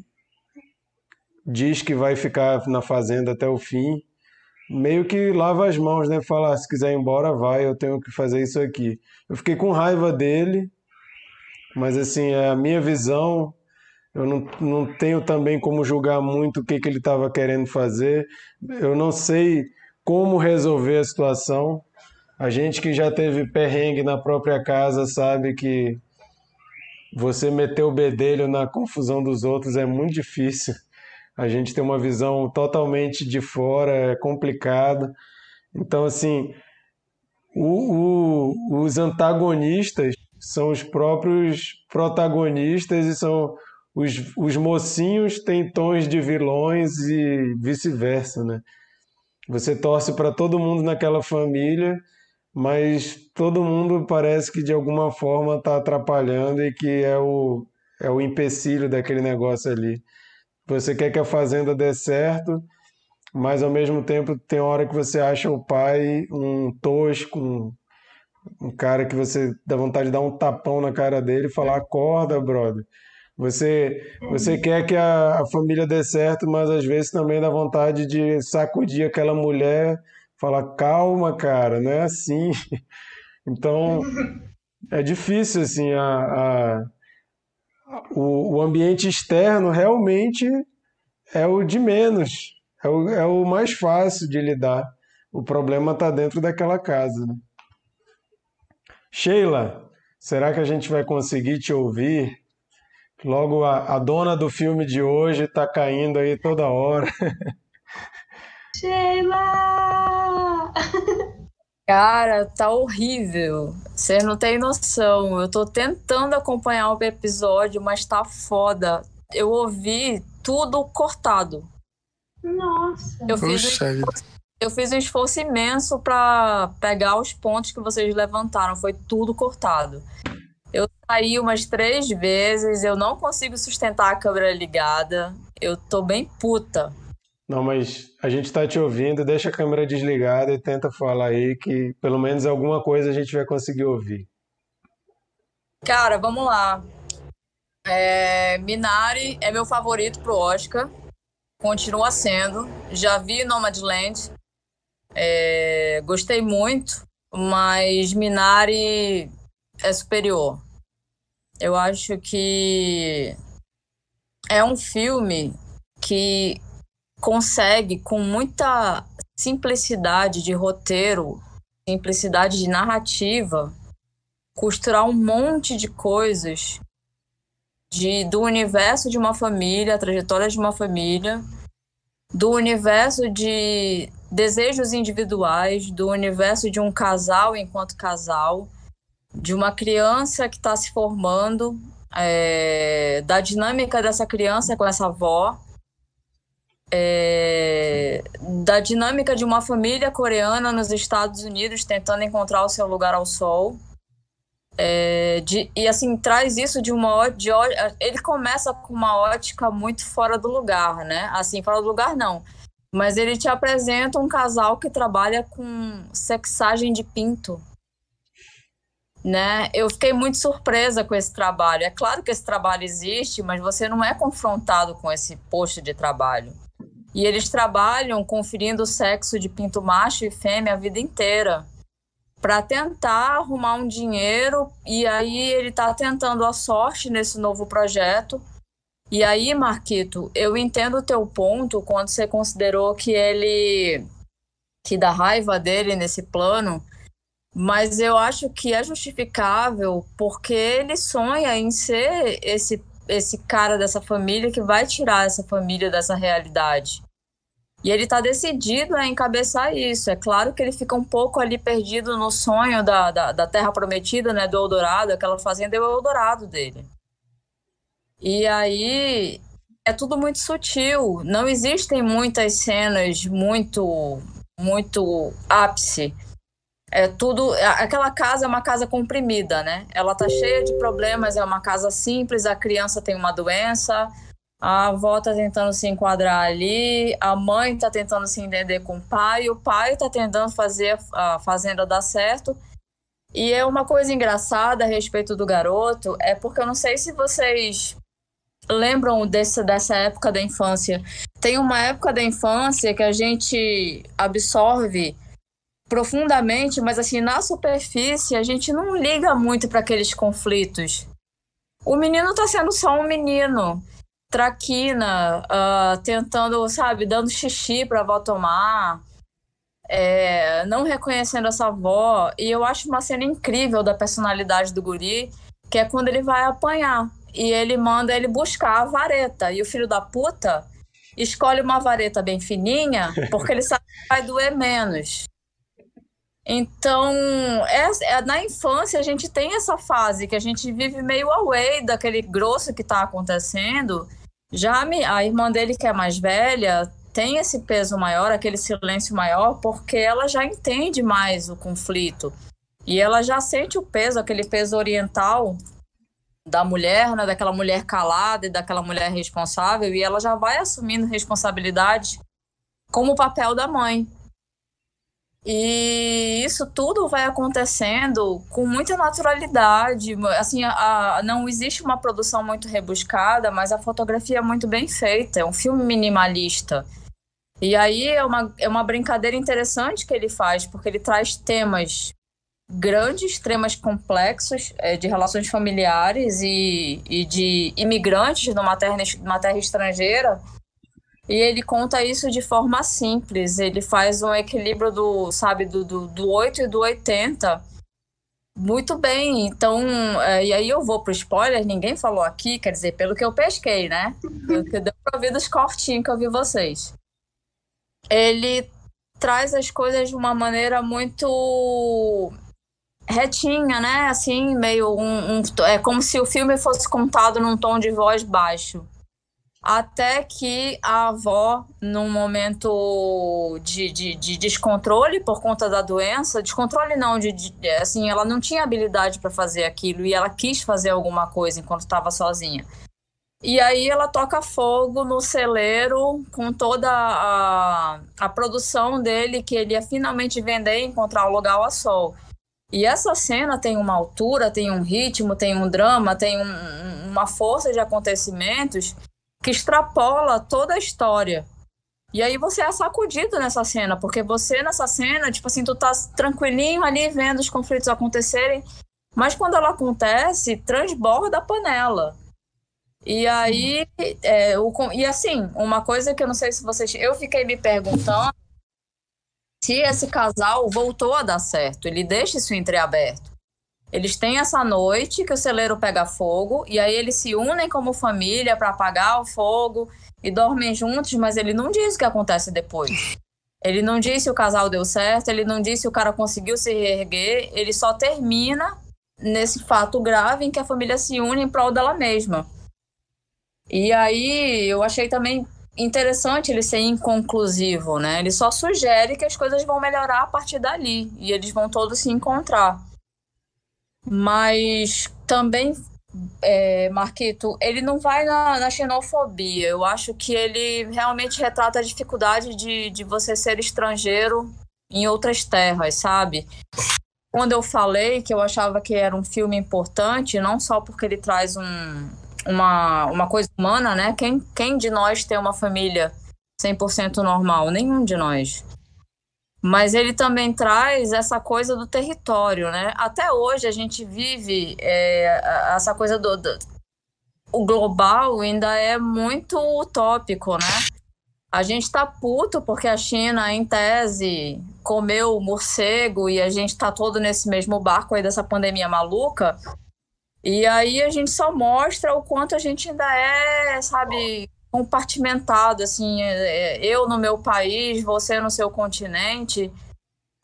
diz que vai ficar na fazenda até o fim meio que lava as mãos, né? Fala, "Ah, se quiser ir embora, vai, eu tenho que fazer isso aqui. Eu fiquei com raiva dele, mas assim, é a minha visão Eu não, não tenho também como julgar muito o que, que ele estava querendo fazer. Eu não sei como resolver a situação. A gente que já teve perrengue na própria casa sabe que você meter o bedelho na confusão dos outros é muito difícil. A gente tem uma visão totalmente de fora, é complicado. Então, assim, o, o, os antagonistas são os próprios protagonistas e são os, os mocinhos têm tons de vilões e vice-versa, né? Você torce para todo mundo naquela família, mas todo mundo parece que de alguma forma está atrapalhando e que é o, é o empecilho daquele negócio ali. Você quer que a fazenda dê certo, mas ao mesmo tempo tem hora que você acha o pai um tosco, um, um cara que você dá vontade de dar um tapão na cara dele e falar: acorda, brother. Você, você quer que a, a família dê certo, mas às vezes também dá vontade de sacudir aquela mulher, falar: calma, cara, não é assim. Então, é difícil, assim, a, a o, o ambiente externo realmente é o de menos, é o, é o mais fácil de lidar. O problema está dentro daquela casa. Né? Sheila, será que a gente vai conseguir te ouvir? Logo, a, a dona do filme de hoje está caindo aí toda hora. Sheila! Cara, tá horrível. Você não tem noção. Eu tô tentando acompanhar o episódio, mas tá foda. Eu ouvi tudo cortado. Nossa. Eu fiz, um, eu fiz um esforço imenso para pegar os pontos que vocês levantaram. Foi tudo cortado. Eu saí umas três vezes, eu não consigo sustentar a câmera ligada. Eu tô bem puta. Não, mas a gente está te ouvindo, deixa a câmera desligada e tenta falar aí que pelo menos alguma coisa a gente vai conseguir ouvir. Cara, vamos lá. É, Minari é meu favorito pro Oscar. Continua sendo. Já vi Nomadland. É, gostei muito, mas Minari é superior. Eu acho que é um filme que consegue, com muita simplicidade de roteiro, simplicidade de narrativa, costurar um monte de coisas de, do universo de uma família, a trajetória de uma família, do universo de desejos individuais, do universo de um casal enquanto casal, de uma criança que está se formando, é, da dinâmica dessa criança com essa avó, é, da dinâmica de uma família coreana nos Estados Unidos tentando encontrar o seu lugar ao sol. É, de, e assim, traz isso de uma de, ele começa com uma ótica muito fora do lugar, né? Assim, fora do lugar não. Mas ele te apresenta um casal que trabalha com sexagem de pinto. Né? Eu fiquei muito surpresa com esse trabalho. É claro que esse trabalho existe, mas você não é confrontado com esse posto de trabalho. E eles trabalham conferindo o sexo de pinto macho e fêmea a vida inteira para tentar arrumar um dinheiro e aí ele está tentando a sorte nesse novo projeto. E aí, Marquito, eu entendo o teu ponto quando você considerou que ele que dá raiva dele nesse plano, mas eu acho que é justificável porque ele sonha em ser esse esse cara dessa família que vai tirar essa família dessa realidade. E ele está decidido a encabeçar isso. É claro que ele fica um pouco ali perdido no sonho da, da, da Terra Prometida, né, do Eldorado, aquela fazenda é o Eldorado dele. E aí é tudo muito sutil. Não existem muitas cenas muito, muito ápice. É tudo. Aquela casa é uma casa comprimida, né? Ela tá cheia de problemas, é uma casa simples, a criança tem uma doença, a avó tá tentando se enquadrar ali, a mãe tá tentando se entender com o pai, o pai tá tentando fazer a fazenda dar certo. E é uma coisa engraçada a respeito do garoto, é porque eu não sei se vocês lembram desse, dessa época da infância. Tem uma época da infância que a gente absorve profundamente, mas assim, na superfície a gente não liga muito para aqueles conflitos. O menino tá sendo só um menino. traquina, uh, tentando, sabe, dando xixi pra avó tomar, é, não reconhecendo essa avó. E eu acho uma cena incrível da personalidade do guri, que é quando ele vai apanhar. E ele manda ele buscar a vareta. E o filho da puta escolhe uma vareta bem fininha, porque ele sabe que vai doer menos. Então, é, é, na infância a gente tem essa fase que a gente vive meio away daquele grosso que está acontecendo. Já a irmã dele, que é mais velha, tem esse peso maior, aquele silêncio maior, porque ela já entende mais o conflito. E ela já sente o peso, aquele peso oriental da mulher, né, daquela mulher calada e daquela mulher responsável, e ela já vai assumindo responsabilidade como o papel da mãe. E isso tudo vai acontecendo com muita naturalidade. Assim, a, a, não existe uma produção muito rebuscada, mas a fotografia é muito bem feita. É um filme minimalista. E aí é uma, é uma brincadeira interessante que ele faz, porque ele traz temas grandes, temas complexos é, de relações familiares e, e de imigrantes numa terra, numa terra estrangeira e ele conta isso de forma simples. Ele faz um equilíbrio do, sabe, do, do, do 8 e do 80. Muito bem, então, é, e aí eu vou pro spoiler, ninguém falou aqui, quer dizer, pelo que eu pesquei, né? Pelo que deu pra ouvir dos cortinhos que eu vi vocês. Ele traz as coisas de uma maneira muito retinha, né? Assim, meio um, um, é como se o filme fosse contado num tom de voz baixo até que a avó, num momento de, de, de, descontrole por conta da doença, descontrole não, de, de assim, ela não tinha habilidade para fazer aquilo e ela quis fazer alguma coisa enquanto estava sozinha. E aí ela toca fogo no celeiro com toda a, a produção dele que ele ia finalmente vender e encontrar o lugar ao sol. E essa cena tem uma altura, tem um ritmo, tem um drama, tem um, uma força de acontecimentos que extrapola toda a história. E aí você é sacudido nessa cena, porque você nessa cena, tipo assim, tu tá tranquilinho ali vendo os conflitos acontecerem, mas quando ela acontece, transborda a panela. E aí, é, o, e assim, uma coisa que eu não sei se vocês. Eu fiquei me perguntando se esse casal voltou a dar certo. Ele deixa isso entreaberto. Eles têm essa noite que o celeiro pega fogo e aí eles se unem como família para apagar o fogo e dormem juntos, mas ele não diz o que acontece depois. Ele não diz se o casal deu certo, ele não diz se o cara conseguiu se reerguer, ele só termina nesse fato grave em que a família se une em prol dela mesma. E aí eu achei também interessante ele ser inconclusivo, né? Ele só sugere que as coisas vão melhorar a partir dali e eles vão todos se encontrar. Mas também, é, Marquito, ele não vai na, na, xenofobia. Eu acho que ele realmente retrata a dificuldade de, de você ser estrangeiro em outras terras, sabe? Quando eu falei que eu achava que era um filme importante, não só porque ele traz um, uma, uma coisa humana, né? Quem, quem de nós tem uma família 100% normal? Nenhum de nós. Mas ele também traz essa coisa do território, né? Até hoje a gente vive é, essa coisa do, do, O global ainda é muito utópico, né? A gente tá puto porque a China, em tese, comeu morcego e a gente tá todo nesse mesmo barco aí dessa pandemia maluca. E aí a gente só mostra o quanto a gente ainda é, sabe, compartimentado, assim, é, é, eu no meu país, você no seu continente.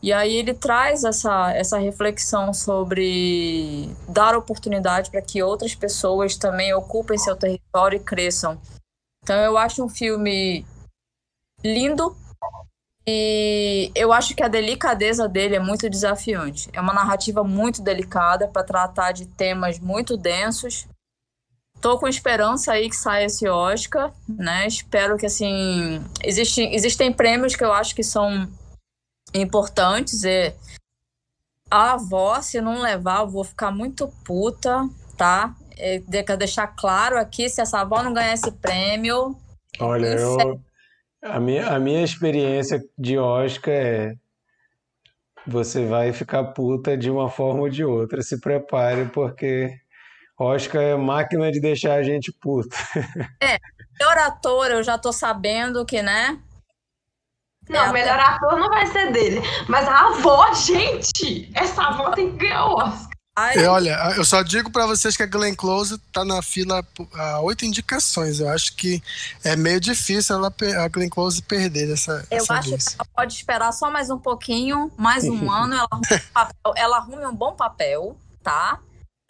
E aí ele traz essa, essa reflexão sobre dar oportunidade para que outras pessoas também ocupem seu território e cresçam. Então eu acho um filme lindo e eu acho que a delicadeza dele é muito desafiante. É uma narrativa muito delicada para tratar de temas muito densos Tô com esperança aí que saia esse Oscar, né? Espero que, assim... Existe, existem prêmios que eu acho que são importantes e a avó, se não levar, eu vou ficar muito puta, tá? Quero deixar claro aqui, se essa avó não ganhar esse prêmio... Olha, eu... A minha, a minha experiência de Oscar é você vai ficar puta de uma forma ou de outra. Se prepare, porque Oscar é máquina de deixar a gente puto. É, melhor ator, eu já tô sabendo que, né? Não, o melhor ator não vai ser dele. Mas a avó, gente! Essa avó tem que ganhar o Oscar. E olha, eu só digo para vocês que a Glenn Close tá na fila a oito indicações. Eu acho que é meio difícil ela, a Glenn Close perder essa. Eu essa acho vez. que ela pode esperar só mais um pouquinho, mais um ano, ela arrume, um papel, ela arrume um bom papel, tá?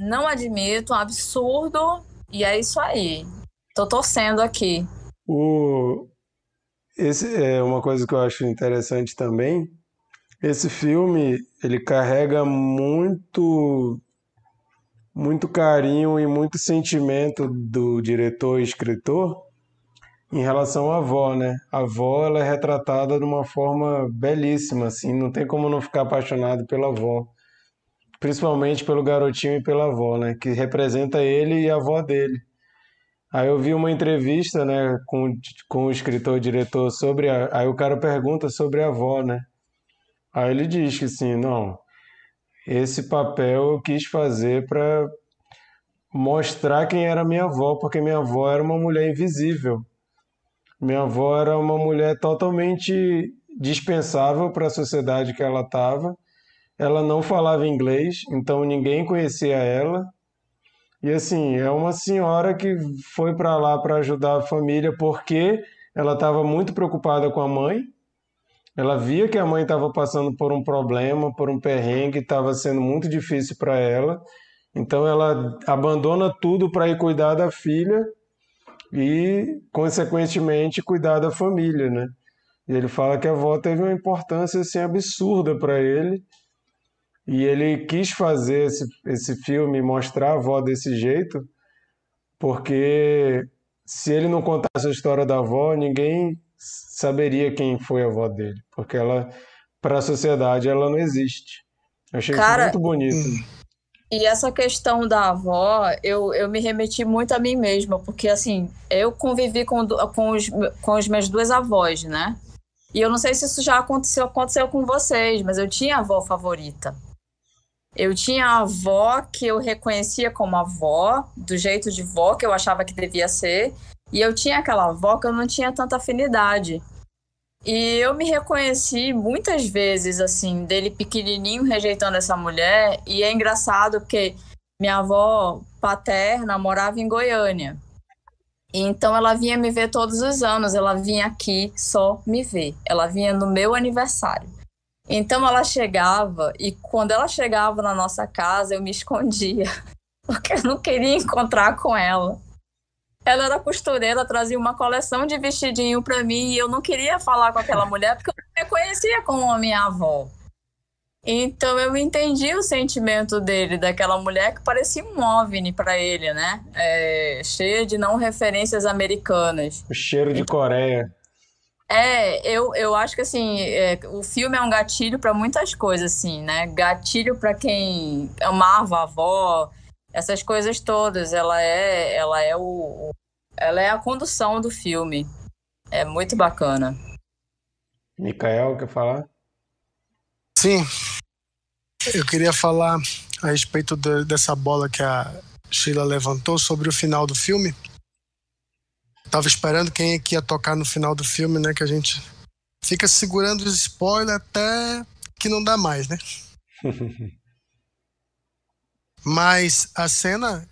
Não admito, um absurdo. E é isso aí. Tô torcendo aqui. O... Esse é uma coisa que eu acho interessante também. Esse filme, ele carrega muito muito carinho e muito sentimento do diretor e escritor em relação à avó, né? A avó, ela é retratada de uma forma belíssima, assim, não tem como não ficar apaixonado pela avó. Principalmente pelo garotinho e pela avó, né? Que representa ele e a avó dele. Aí eu vi uma entrevista, né, com, com o escritor e diretor sobre a, aí o cara pergunta sobre a avó, né? Aí ele diz que assim, não, esse papel eu quis fazer para mostrar quem era minha avó, porque minha avó era uma mulher invisível. Minha avó era uma mulher totalmente dispensável para a sociedade que ela estava. Ela não falava inglês, então ninguém conhecia ela. E assim, é uma senhora que foi para lá para ajudar a família porque ela estava muito preocupada com a mãe. Ela via que a mãe estava passando por um problema, por um perrengue, estava sendo muito difícil para ela. Então ela abandona tudo para ir cuidar da filha e, consequentemente, cuidar da família, né? E ele fala que a avó teve uma importância assim absurda para ele. E ele quis fazer esse, esse filme, mostrar a avó desse jeito, porque se ele não contasse a história da avó, ninguém saberia quem foi a avó dele, porque ela, para a sociedade, ela não existe. Eu achei Cara, muito bonito. E essa questão da avó, eu, eu me remeti muito a mim mesma, porque assim, eu convivi com, com, os, com as minhas duas avós, né? E eu não sei se isso já aconteceu, aconteceu com vocês, mas eu tinha avó favorita. Eu tinha a avó que eu reconhecia como avó, do jeito de vó que eu achava que devia ser, e eu tinha aquela avó que eu não tinha tanta afinidade. E eu me reconheci muitas vezes, assim, dele pequenininho rejeitando essa mulher. E é engraçado porque minha avó paterna morava em Goiânia. Então ela vinha me ver todos os anos. Ela vinha aqui só me ver. Ela vinha no meu aniversário. Então ela chegava e quando ela chegava na nossa casa eu me escondia porque eu não queria encontrar com ela. Ela era costureira, trazia uma coleção de vestidinho para mim e eu não queria falar com aquela mulher porque eu não me reconhecia como a minha avó. Então eu entendi o sentimento dele, daquela mulher que parecia um OVNI para ele, né? É, cheia de não referências americanas. O cheiro de Coreia. É, eu, eu acho que assim, é, o filme é um gatilho para muitas coisas, assim, né? Gatilho para quem amava a avó, essas coisas todas. Ela é, ela é o, o- ela é a condução do filme. É muito bacana. Mikael, quer falar? Sim, eu queria falar a respeito da- dessa bola que a Sheila levantou sobre o final do filme. Tava esperando quem é que ia tocar no final do filme, né? Que a gente fica segurando os spoilers até que não dá mais, né? Mas a cena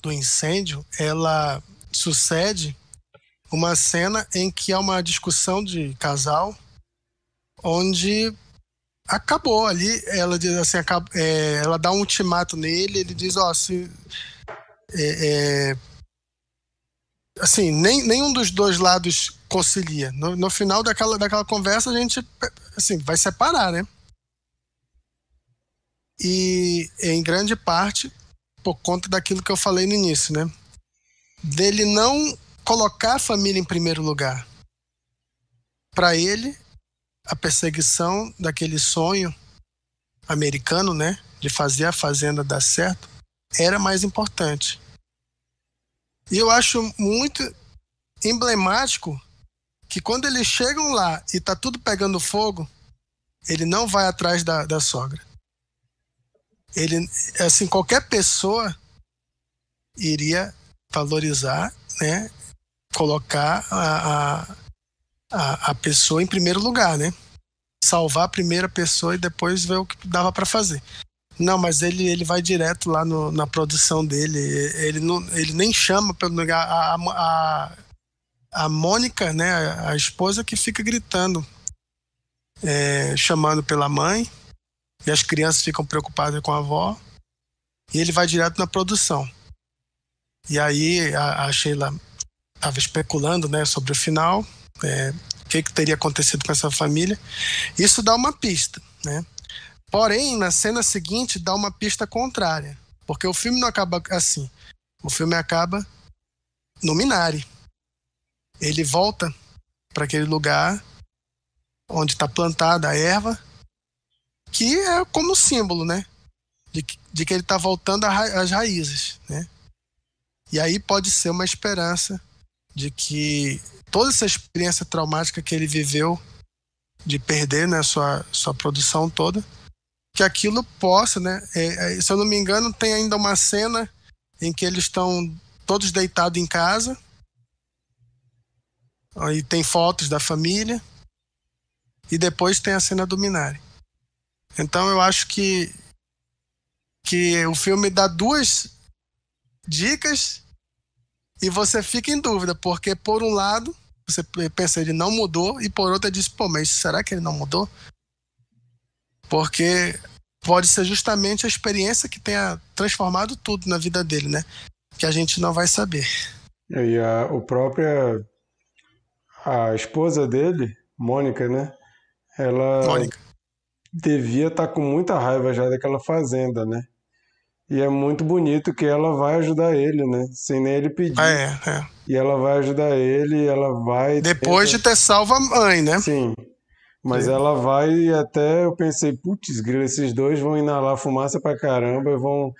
do incêndio, ela sucede uma cena em que há uma discussão de casal onde acabou ali. Ela diz assim, é, ela dá um ultimato nele. Ele diz, ó, se é, é, assim, nem nenhum dos dois lados concilia. No, no final daquela, daquela conversa a gente assim vai separar, né? E em grande parte por conta daquilo que eu falei no início, né? Dele não colocar a família em primeiro lugar. Para ele, a perseguição daquele sonho americano, né, de fazer a fazenda dar certo, era mais importante. E eu acho muito emblemático que quando eles chegam lá e tá tudo pegando fogo, ele não vai atrás da, da sogra. Ele, assim, qualquer pessoa iria valorizar, né, colocar a, a, a pessoa em primeiro lugar, né? Salvar a primeira pessoa e depois ver o que dava para fazer. Não, mas ele, ele vai direto lá no, na produção dele. Ele, não, ele nem chama pelo lugar. A, a, a Mônica, né, a, esposa, que fica gritando, é, chamando pela mãe. E as crianças ficam preocupadas com a avó. E ele vai direto na produção. E aí a, a Sheila estava especulando né, sobre o final, é, o que, que teria acontecido com essa família. Isso dá uma pista, né? Porém, na cena seguinte, dá uma pista contrária. Porque o filme não acaba assim. O filme acaba no Minari. Ele volta para aquele lugar onde está plantada a erva, que é como símbolo, né? De, de que ele está voltando às raízes, né? E aí pode ser uma esperança de que toda essa experiência traumática que ele viveu de perder né, sua, sua produção toda, que aquilo possa, né? É, é, se eu não me engano, tem ainda uma cena em que eles estão todos deitados em casa. Aí tem fotos da família. E depois tem a cena do Minari. Então eu acho que que o filme dá duas dicas e você fica em dúvida, porque por um lado você pensa ele não mudou e por outro diz, pô, mas será que ele não mudou? Porque pode ser justamente a experiência que tenha transformado tudo na vida dele, né? Que a gente não vai saber. E a o própria a esposa dele, Mônica, né? Ela Mônica. devia estar tá com muita raiva já daquela fazenda, né? E é muito bonito que ela vai ajudar ele, né? Sem nem ele pedir. É, é. E ela vai ajudar ele, ela vai. Depois tenta... de ter salvo a mãe, né? Sim. Mas Sim. ela vai e até eu pensei, putz, grilo, esses dois vão inalar fumaça pra caramba e vão,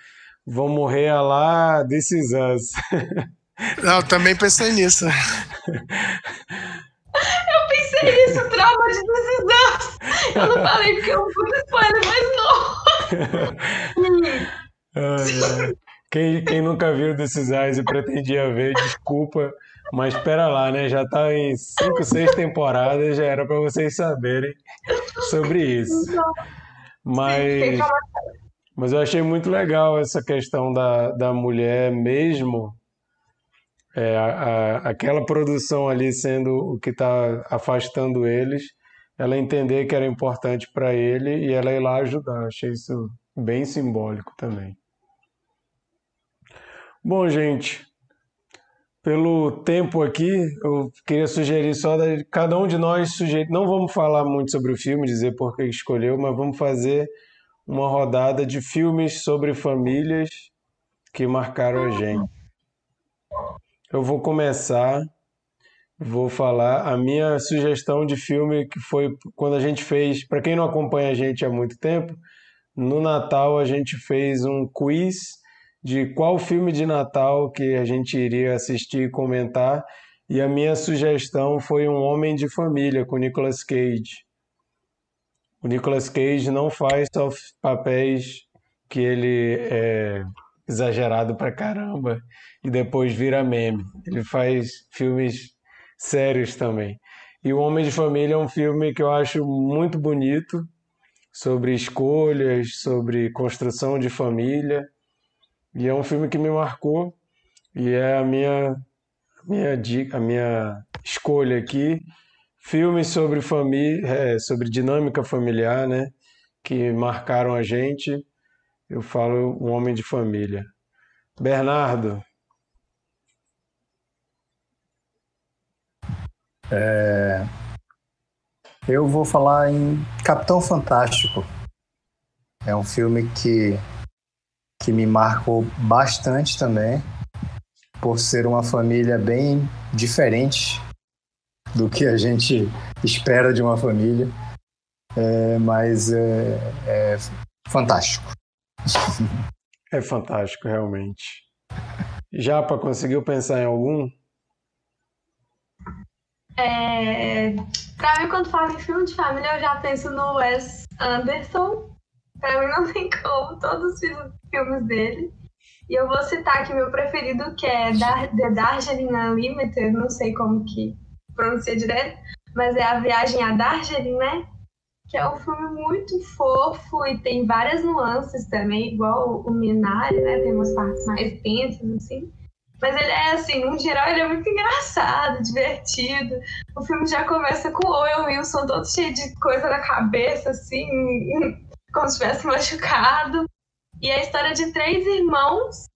vão morrer a lá desses us. Eu também pensei nisso. eu pensei nisso, trauma de decisão. Eu não falei porque eu fui spoiler, mas não. Quem, quem nunca viu desses Eyes e pretendia ver, desculpa, mas espera lá, né? Já tá em cinco, seis temporadas, já era para vocês saberem sobre isso. Mas, mas eu achei muito legal essa questão da, da mulher mesmo, é, a, a, aquela produção ali sendo o que está afastando eles, ela entender que era importante para ele e ela ir lá ajudar. Achei isso bem simbólico também. Bom, gente, pelo tempo aqui, eu queria sugerir só da, cada um de nós sugerir. Não vamos falar muito sobre o filme, dizer por que escolheu, mas vamos fazer uma rodada de filmes sobre famílias que marcaram a gente. Eu vou começar, vou falar a minha sugestão de filme que foi quando a gente fez, para quem não acompanha a gente há muito tempo, no Natal a gente fez um quiz de qual filme de Natal que a gente iria assistir e comentar. E a minha sugestão foi Um Homem de Família, com Nicolas Cage. O Nicolas Cage não faz só papéis que ele é exagerado pra caramba e depois vira meme. Ele faz filmes sérios também. E O Homem de Família é um filme que eu acho muito bonito sobre escolhas, sobre construção de família. E é um filme que me marcou e é a minha minha dica, a minha escolha aqui. Filmes sobre família, é, sobre dinâmica familiar, né? Que marcaram a gente. Eu falo um homem de família. Bernardo. É, eu vou falar em Capitão Fantástico. É um filme que que me marcou bastante também, por ser uma família bem diferente do que a gente espera de uma família. É, mas é, é fantástico. É fantástico, realmente. Japa, conseguiu pensar em algum? É, pra mim, quando falo em filme de família, eu já penso no Wes Anderson. Pra mim não tem como, todos os filmes dele. E eu vou citar aqui meu preferido, que é The Darjeeling Unlimited, não sei como que pronuncia direto, mas é A Viagem a Darjeeling, né? Que é um filme muito fofo e tem várias nuances também, igual o Minari, né? Tem umas partes mais tensas, assim. Mas ele é assim, no geral ele é muito engraçado, divertido. O filme já começa com o Owen Wilson todo cheio de coisa na cabeça, assim, como se tivesse machucado. E a história de três irmãos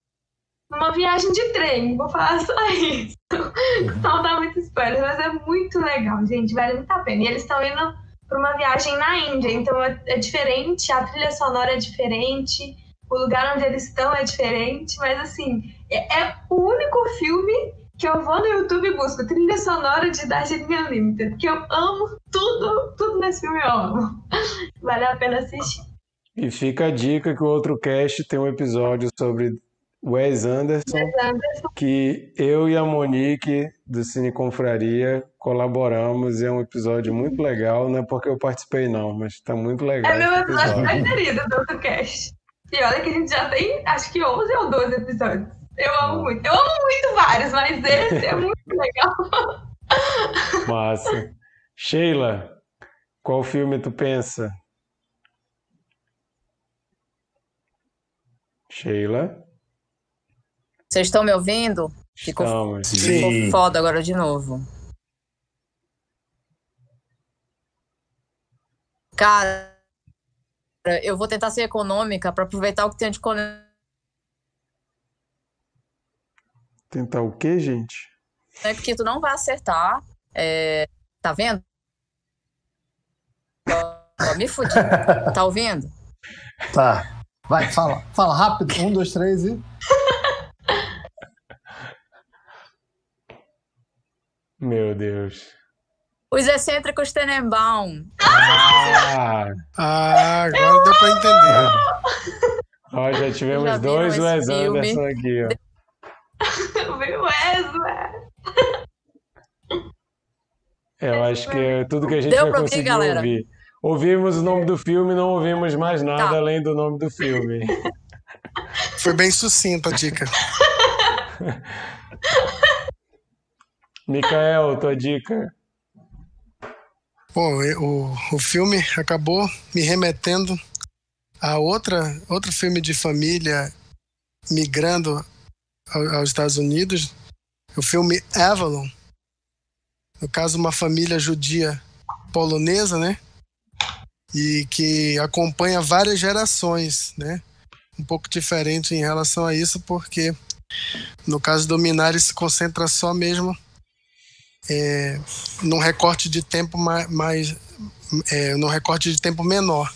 numa viagem de trem. Vou falar só isso. Não dá muito spoiler, mas é muito legal, gente. Vale muito a pena. E eles estão indo para uma viagem na Índia, então é, é diferente, a trilha sonora é diferente, o lugar onde eles estão é diferente, mas assim, é, é o único filme que eu vou no YouTube e busco trilha sonora de Darjeeling Unlimited, porque eu amo tudo, tudo nesse filme eu amo. Vale a pena assistir. E fica a dica que o outro cast tem um episódio sobre Wes Anderson, Wes Anderson, que eu e a Monique do Cine Confraria colaboramos e é um episódio muito legal, não é porque eu participei não, mas está muito legal. É meu episódio preferido do outro cast. E olha que a gente já tem, acho que 11 ou 12 episódios. Eu amo muito. Eu amo muito vários, mas esse é muito legal. Massa. Sheila, qual filme tu pensa? Sheila? Vocês estão me ouvindo? Ficou, Estamos. ficou Sim. foda agora de novo. Cara, eu vou tentar ser econômica para aproveitar o que tem de conexão Tentar o quê, gente? que tu não vai acertar. É, tá vendo? Ó, me fudi. Tá ouvindo? Tá. Vai, fala. Fala rápido. Um, dois, três e. Meu Deus. Os excêntricos Tenenbaum. Ah, Ah, agora deu pra entender. ó, já tivemos Já dois Wes? Anderson aqui, ó. Wesley? Eu acho que é tudo que a gente Deu vai conseguir galera? ouvir. Ouvimos o nome do filme, não ouvimos mais nada Tá. além do nome do filme. Foi bem sucinta a dica. Mikael, tua dica. Bom, o, o filme acabou me remetendo a outra, outro filme de família migrando aos Estados Unidos, o filme Avalon. No caso, uma família judia polonesa, né? E que acompanha várias gerações, né? Um pouco diferente em relação a isso, porque no caso do Minari se concentra só mesmo é, num recorte de tempo mais, mais é, num recorte de tempo menor.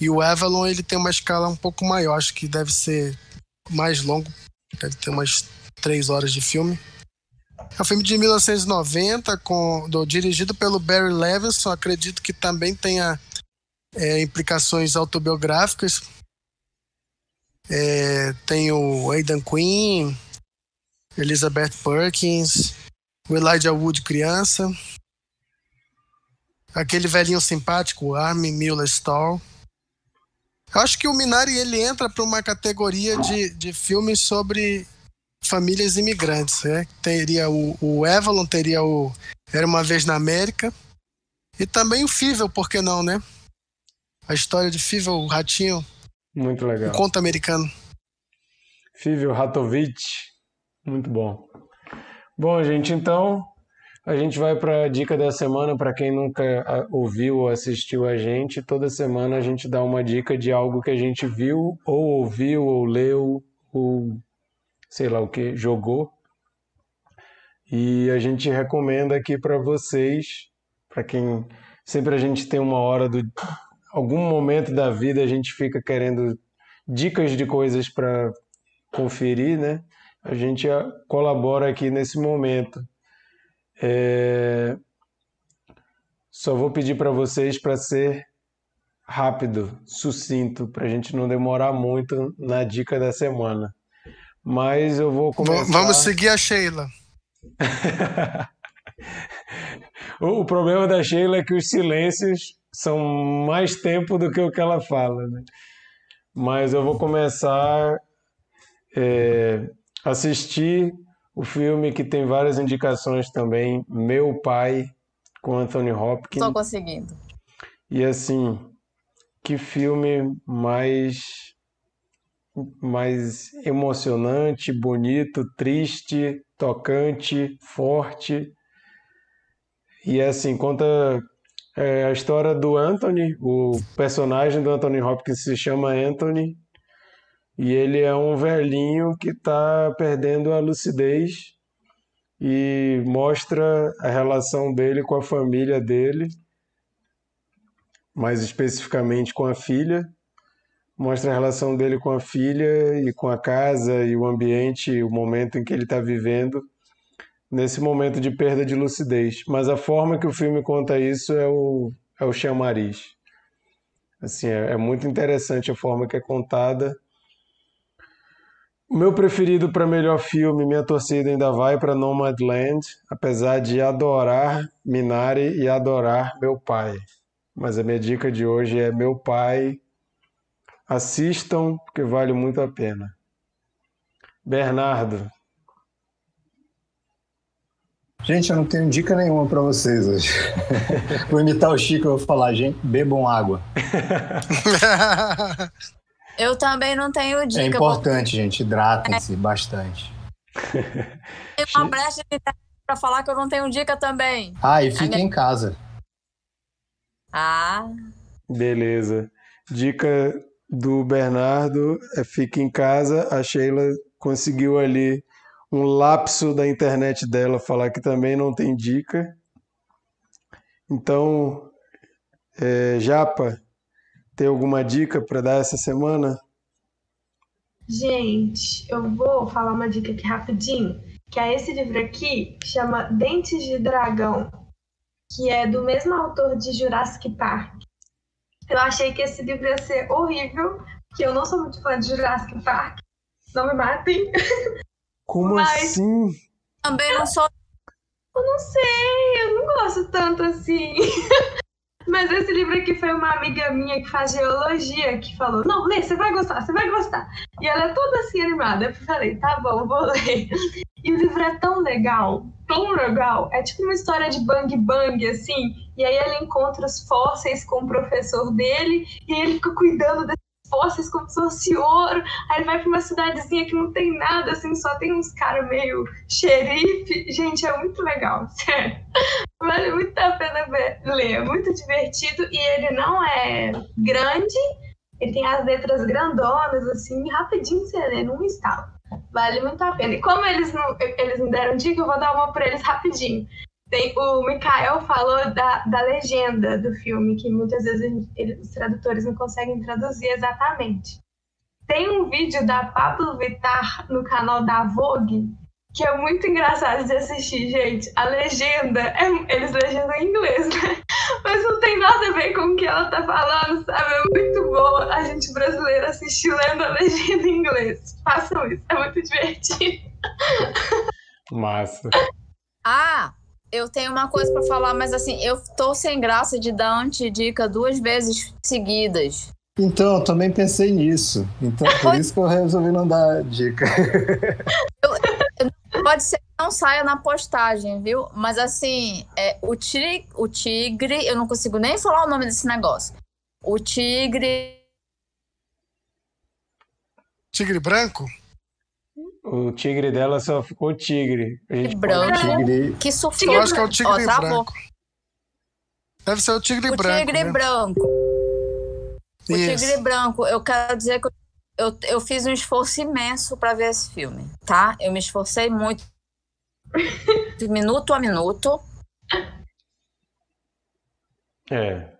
E o Avalon ele tem uma escala um pouco maior, acho que deve ser mais longo, deve ter umas três horas de filme. É um filme de 1990, com, do- dirigido pelo Barry Levinson, acredito que também tenha é, implicações autobiográficas. É, tem o Aidan Quinn, Elizabeth Perkins, o Elijah Wood criança, aquele velhinho simpático, Armin Mueller Stahl. Eu acho que o Minari ele entra para uma categoria de, de filmes sobre famílias imigrantes. Né? Teria o, o Avalon, teria o Era uma vez na América e também o Fível, por que não, né? A história de Fível, o ratinho, Muito o legal. conto americano. Fível Ratovich. Muito bom. Bom, gente, então a gente vai para a dica da semana. Para quem nunca ouviu ou assistiu a gente, toda semana a gente dá uma dica de algo que a gente viu, ou ouviu, ou leu, ou sei lá o que, jogou. E a gente recomenda aqui para vocês, para quem sempre a gente tem uma hora do algum momento da vida a gente fica querendo dicas de coisas para conferir, né? A gente ah, colabora aqui nesse momento. É, Só vou pedir para vocês para ser rápido, sucinto, para a gente não demorar muito na dica da semana. Mas eu vou começar. Vamos seguir a Sheila. O problema da Sheila é que os silêncios são mais tempo do que o que ela fala, né? Mas eu vou começar é, assisti o filme que tem várias indicações também, Meu Pai, com Anthony Hopkins. Estou conseguindo. E assim, que filme mais mais emocionante, bonito, triste, tocante, forte. E assim, conta é, a história do Anthony, o personagem do Anthony Hopkins se chama Anthony, e ele é um velhinho que está perdendo a lucidez e mostra a relação dele com a família dele, mais especificamente com a filha. Mostra a relação dele com a filha e com a casa e o ambiente, o momento em que ele está vivendo nesse momento de perda de lucidez. Mas a forma que o filme conta isso é o, é o chamariz. Assim, é, é muito interessante a forma que é contada meu preferido para melhor filme, minha torcida ainda vai para Nomadland, apesar de adorar Minari e adorar Meu Pai. Mas a minha dica de hoje é Meu Pai. Assistam, porque vale muito a pena. Bernardo. Gente, eu não tenho dica nenhuma para vocês hoje. vou imitar o Chico, eu vou falar, gente, bebam água. Eu também não tenho dica. É importante, gente. Hidratem-se é. bastante. Tem uma brecha para falar que eu não tenho dica também. Ah, e fique em casa. Ah. Beleza. Dica do Bernardo é fique em casa. A Sheila conseguiu ali um lapso da internet dela falar que também não tem dica. Então, é, Japa, tem alguma dica para dar essa semana? Gente, eu vou falar uma dica aqui rapidinho, que é esse livro aqui, chama Dentes de Dragão, que é do mesmo autor de Jurassic Park. Eu achei que esse livro ia ser horrível, porque eu não sou muito fã de Jurassic Park. Não me matem. Como Mas... assim? Também não sou. Eu não sei, eu não gosto tanto assim. Mas esse livro aqui foi uma amiga minha que faz geologia que falou: Não, lê, você vai gostar, você vai gostar. E ela é toda assim animada. Eu falei: Tá bom, vou ler. E o livro é tão legal, tão legal. É tipo uma história de bang bang, assim. E aí ele encontra os fósseis com o professor dele e ele fica cuidando desses fósseis como se fosse ouro. Aí ele vai pra uma cidadezinha que não tem nada, assim, só tem uns caras meio xerife. Gente, é muito legal, sério. Vale muito a pena ver, ler, é muito divertido e ele não é grande, ele tem as letras grandonas, assim, rapidinho você lê num estalo. Vale muito a pena. E como eles não, eles não deram dica, eu vou dar uma para eles rapidinho. Tem, o Mikael falou da, da legenda do filme, que muitas vezes eles, os tradutores não conseguem traduzir exatamente. Tem um vídeo da Pablo Vittar no canal da Vogue que é muito engraçado de assistir, gente. A legenda, é, eles legendam em inglês, né? Mas não tem nada a ver com o que ela tá falando, sabe? É muito boa a gente brasileira assistir lendo a legenda em inglês. Façam isso, é muito divertido. Massa. Ah, eu tenho uma coisa para falar, mas assim, eu tô sem graça de dar antidica duas vezes seguidas. Então, eu também pensei nisso. Então, por isso que eu resolvi não dar dica. Eu, Pode ser que não saia na postagem, viu? Mas assim, é, o, tigre, o tigre, eu não consigo nem falar o nome desse negócio. O tigre. Tigre branco? O tigre dela só ficou tigre. A gente branco. Tigre... Que sofreu. Eu acho que é o tigre Ó, branco. Deve ser o tigre o branco. Tigre né? branco. O Isso. tigre branco. Eu quero dizer que eu eu, fiz um esforço imenso para ver esse filme, tá? Eu me esforcei muito, de minuto a minuto. É.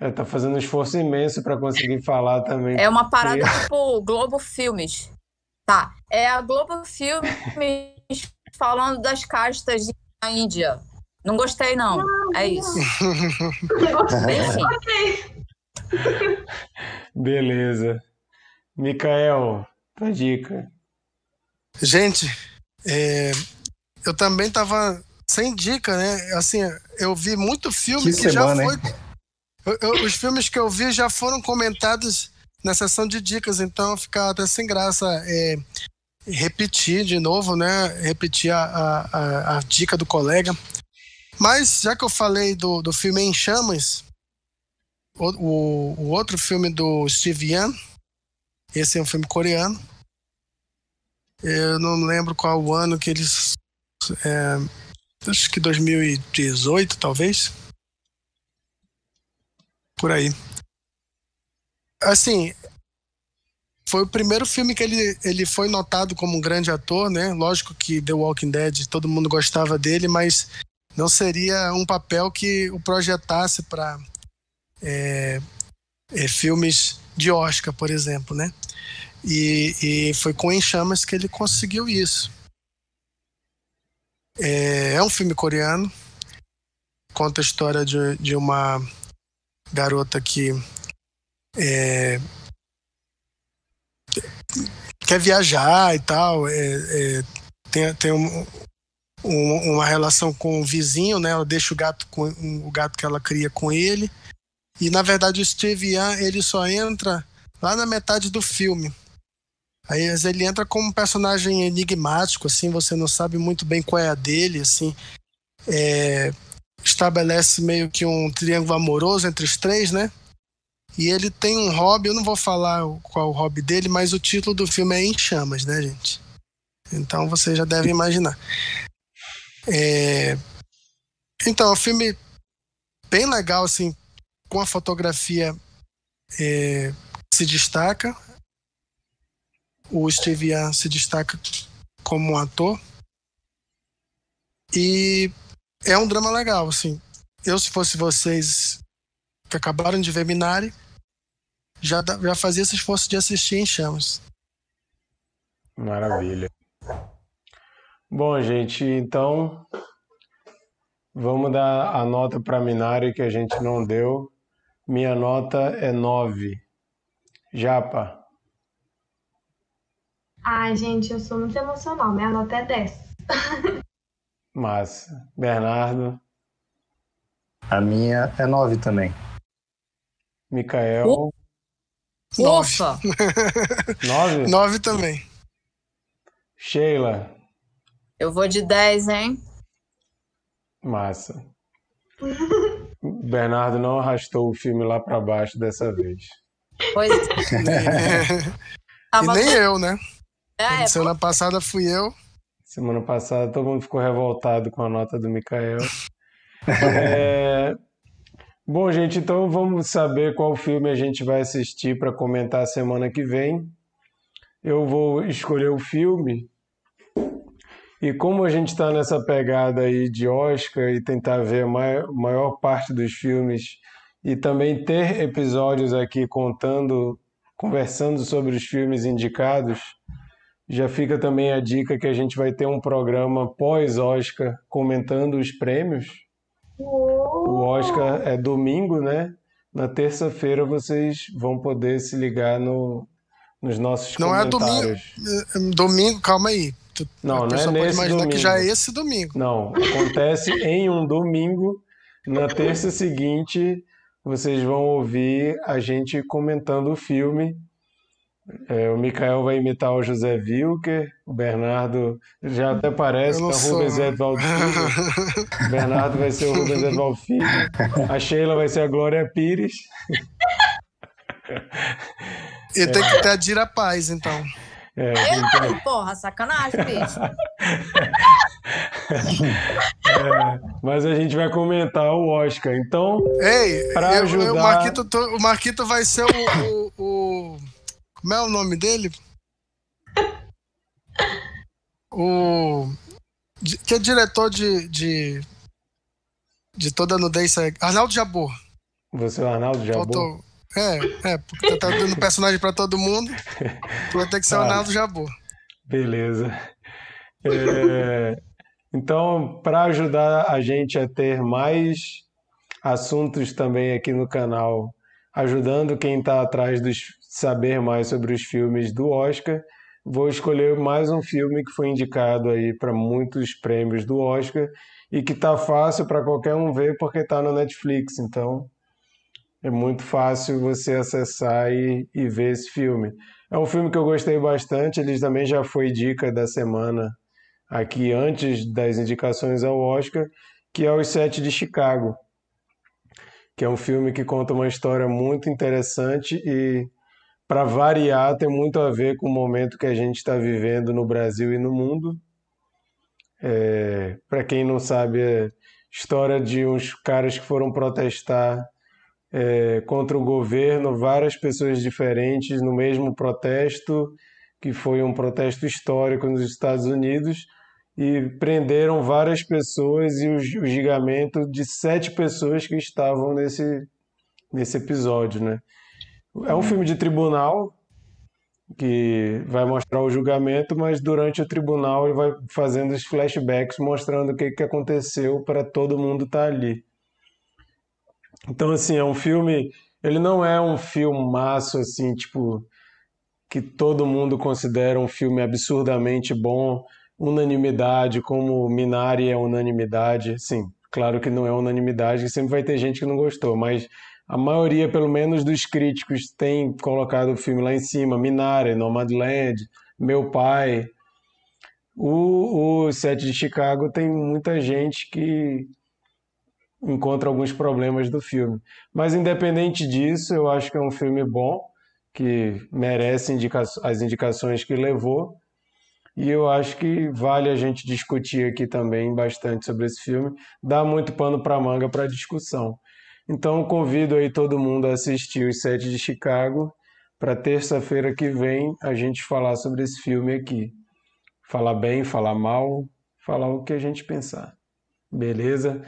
É, tá fazendo um esforço imenso para conseguir falar também. É uma parada tipo Globo Filmes. Tá. É a Globo Filmes falando das castas na Índia. Não gostei, não. É isso. Enfim. Beleza. Micael, tua dica. Gente, é, eu também tava sem dica, né? Assim, eu vi muito filme que, que semana, já foi. Eu, eu, os filmes que eu vi já foram comentados na sessão de dicas, então fica até sem graça é, repetir de novo, né? Repetir a, a, a, dica do colega. Mas já que eu falei do, do filme Em Chamas, o, o, o outro filme do Steve Yan, esse é um filme coreano. Eu não lembro qual o ano que eles. É, acho que 2018, talvez. Por aí. Assim, foi o primeiro filme que ele, ele foi notado como um grande ator, né? Lógico que The Walking Dead todo mundo gostava dele, mas não seria um papel que o projetasse para é, é, filmes de Oscar, por exemplo, né? E, e, foi com Em Chamas que ele conseguiu isso. É, é um filme coreano, conta a história de, de uma garota que é, quer viajar e tal, é, é, tem, tem um, um, uma relação com o vizinho, né? Ela deixa o gato com o gato que ela cria com ele. E na verdade o Steve Young, ele só entra lá na metade do filme. Aí ele entra como um personagem enigmático, assim, você não sabe muito bem qual é a dele, assim. É, estabelece meio que um triângulo amoroso entre os três, né? E ele tem um hobby, eu não vou falar qual o hobby dele, mas o título do filme é Em Chamas, né, gente? Então você já deve imaginar. É... Então, é um filme bem legal, assim, com a fotografia é... se destaca. O Steve Young se destaca como um ator. E é um drama legal, assim. Eu, se fosse vocês que acabaram de ver Minari, já, já fazia esse esforço de assistir em chamas. Maravilha. Bom, gente, então vamos dar a nota para Minari que a gente não deu. Minha nota é 9. Japa. Ai, gente, eu sou muito emocional. Minha nota é 10. Massa. Bernardo. A minha é 9 também. Micael. Ufa! Nove? Nove também. Sheila. Eu vou de 10, hein? Massa. Bernardo não arrastou o filme lá para baixo dessa vez. Pois e nem eu, né? É, Semana passada fui eu. Semana passada todo mundo ficou revoltado com a nota do Mikael. é... Bom, gente, então vamos saber qual filme a gente vai assistir para comentar semana que vem. Eu vou escolher o filme. E como a gente está nessa pegada aí de Oscar e tentar ver a maior, maior parte dos filmes e também ter episódios aqui contando, conversando sobre os filmes indicados, já fica também a dica que a gente vai ter um programa pós-Oscar comentando os prêmios. O Oscar é domingo, né? Na terça-feira vocês vão poder se ligar no, nos nossos não comentários. Não é domingo. É, é domingo, calma aí. Não, não é nesse pode imaginar domingo. que já é esse domingo. Não, acontece em um domingo. Na terça seguinte, vocês vão ouvir a gente comentando o filme é, o Mikael vai imitar o José Wilker, o Bernardo já até parece que é o Rubens Edvaldo Filho. o Bernardo vai ser o Rubens Edvaldo Filho. A Sheila vai ser a Glória Pires. E tem que ter a Dira Paz, então. É, então... Porra, sacanagem, bicho. é, mas a gente vai comentar o Oscar. Então, Ei, para ajudar... Eu, o, Marquito, o Marquito vai ser o, o, o como é o nome dele? o. Que é diretor de. de, de toda a nudez. Arnaldo Jabor. Você é o Arnaldo Jabor? Faltou. É, é, porque tá dando personagem pra todo mundo. vai ter que ser o Arnaldo Jabor. Beleza. É, então, para ajudar a gente a ter mais assuntos também aqui no canal, ajudando quem está atrás dos saber mais sobre os filmes do Oscar, vou escolher mais um filme que foi indicado aí para muitos prêmios do Oscar e que tá fácil para qualquer um ver porque tá no Netflix. Então, é muito fácil você acessar e, e ver esse filme. É um filme que eu gostei bastante, ele também já foi dica da semana aqui antes das indicações ao Oscar, que é Os Sete de Chicago, que é um filme que conta uma história muito interessante e, para variar, tem muito a ver com o momento que a gente está vivendo no Brasil e no mundo. É, para quem não sabe, é história de uns caras que foram protestar é, contra o governo, várias pessoas diferentes no mesmo protesto, que foi um protesto histórico nos Estados Unidos, e prenderam várias pessoas e o, julgamento de sete pessoas que estavam nesse, nesse episódio, né? É um filme de tribunal que vai mostrar o julgamento, mas durante o tribunal ele vai fazendo os flashbacks mostrando o que, que aconteceu para todo mundo estar tá ali. Então, assim, é um filme. Ele não é um filmaço, assim, tipo, que todo mundo considera um filme absurdamente bom, unanimidade, como Minari é unanimidade. Sim, claro que não é unanimidade, sempre vai ter gente que não gostou, mas a maioria, pelo menos, dos críticos tem colocado o filme lá em cima. Minari, Nomadland, Meu Pai. O, o Sete de Chicago tem muita gente que encontra alguns problemas do filme. Mas independente disso, eu acho que é um filme bom, que merece indica as indicações que levou. E eu acho que vale a gente discutir aqui também bastante sobre esse filme. Dá muito pano para manga para discussão. Então convido aí todo mundo a assistir os Sete de Chicago para terça-feira que vem a gente falar sobre esse filme aqui. Falar bem, falar mal, falar o que a gente pensar. Beleza?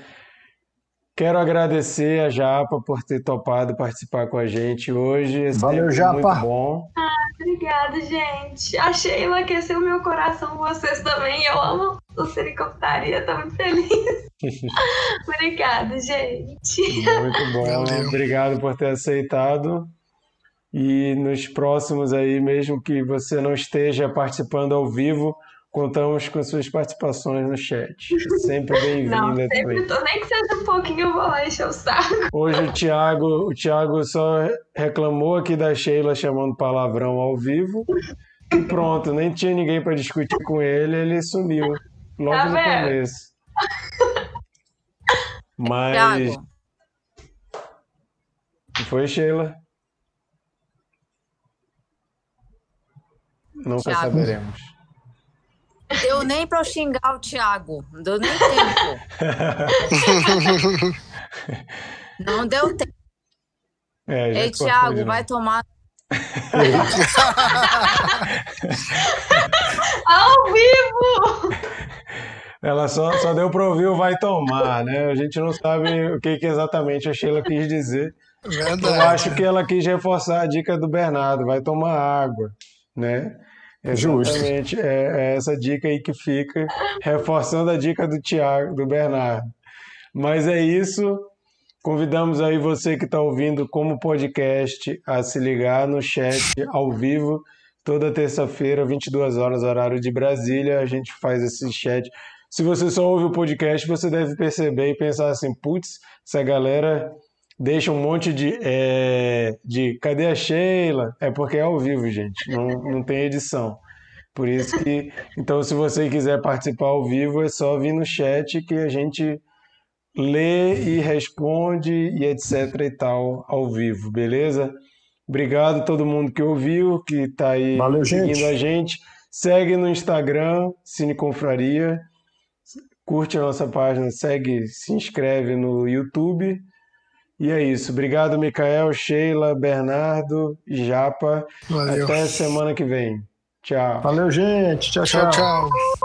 Quero agradecer a Japa por ter topado participar com a gente hoje. Esse Valeu, Japa. Muito bom. Ah, obrigada, gente. A Sheila aqueceu meu coração, vocês também. Eu amo o Sericotaria, estou muito feliz. obrigada, gente. Muito bom. Valeu. Obrigado por ter aceitado. E nos próximos aí, mesmo que você não esteja participando ao vivo, Contamos com suas participações no chat. Sempre bem-vinda também. Tô, nem que seja um pouquinho, eu vou lá encher o saco. Hoje o Thiago, o Thiago só reclamou aqui da Sheila chamando palavrão ao vivo. E pronto, nem tinha ninguém para discutir com ele, ele sumiu logo tá no começo. Mas. Thiago. Foi, Sheila? Nunca Thiago. saberemos. Deu nem pra eu xingar o Thiago. Não deu nem tempo. não deu tempo. É, Ei, Thiago, vai tomar. Ao vivo! Ela só, só deu para ouvir o vai tomar, né? A gente não sabe o que, que exatamente a Sheila quis dizer. Verdade. Eu acho que ela quis reforçar a dica do Bernardo, vai tomar água, né? Exatamente, é, é, essa dica aí que fica, reforçando a dica do Tiago, do Bernardo. Mas é isso. Convidamos aí você que está ouvindo como podcast a se ligar no chat ao vivo toda terça-feira, 22 horas, horário de Brasília. A gente faz esse chat. Se você só ouve o podcast, você deve perceber e pensar assim: putz, essa galera deixa um monte de, é, de cadê a Sheila? É porque é ao vivo, gente, não, não tem edição. Por isso que, então, se você quiser participar ao vivo, é só vir no chat que a gente lê e responde e etc e tal ao vivo, beleza? Obrigado a todo mundo que ouviu, que está aí Valeu, seguindo gente. a gente. Segue no Instagram, Cine Confraria. Curte a nossa página, segue, se inscreve no YouTube e é isso. Obrigado, Micael, Sheila, Bernardo e Japa. Valeu. Até semana que vem. Tchau. Valeu, gente. tchau. tchau. tchau. tchau.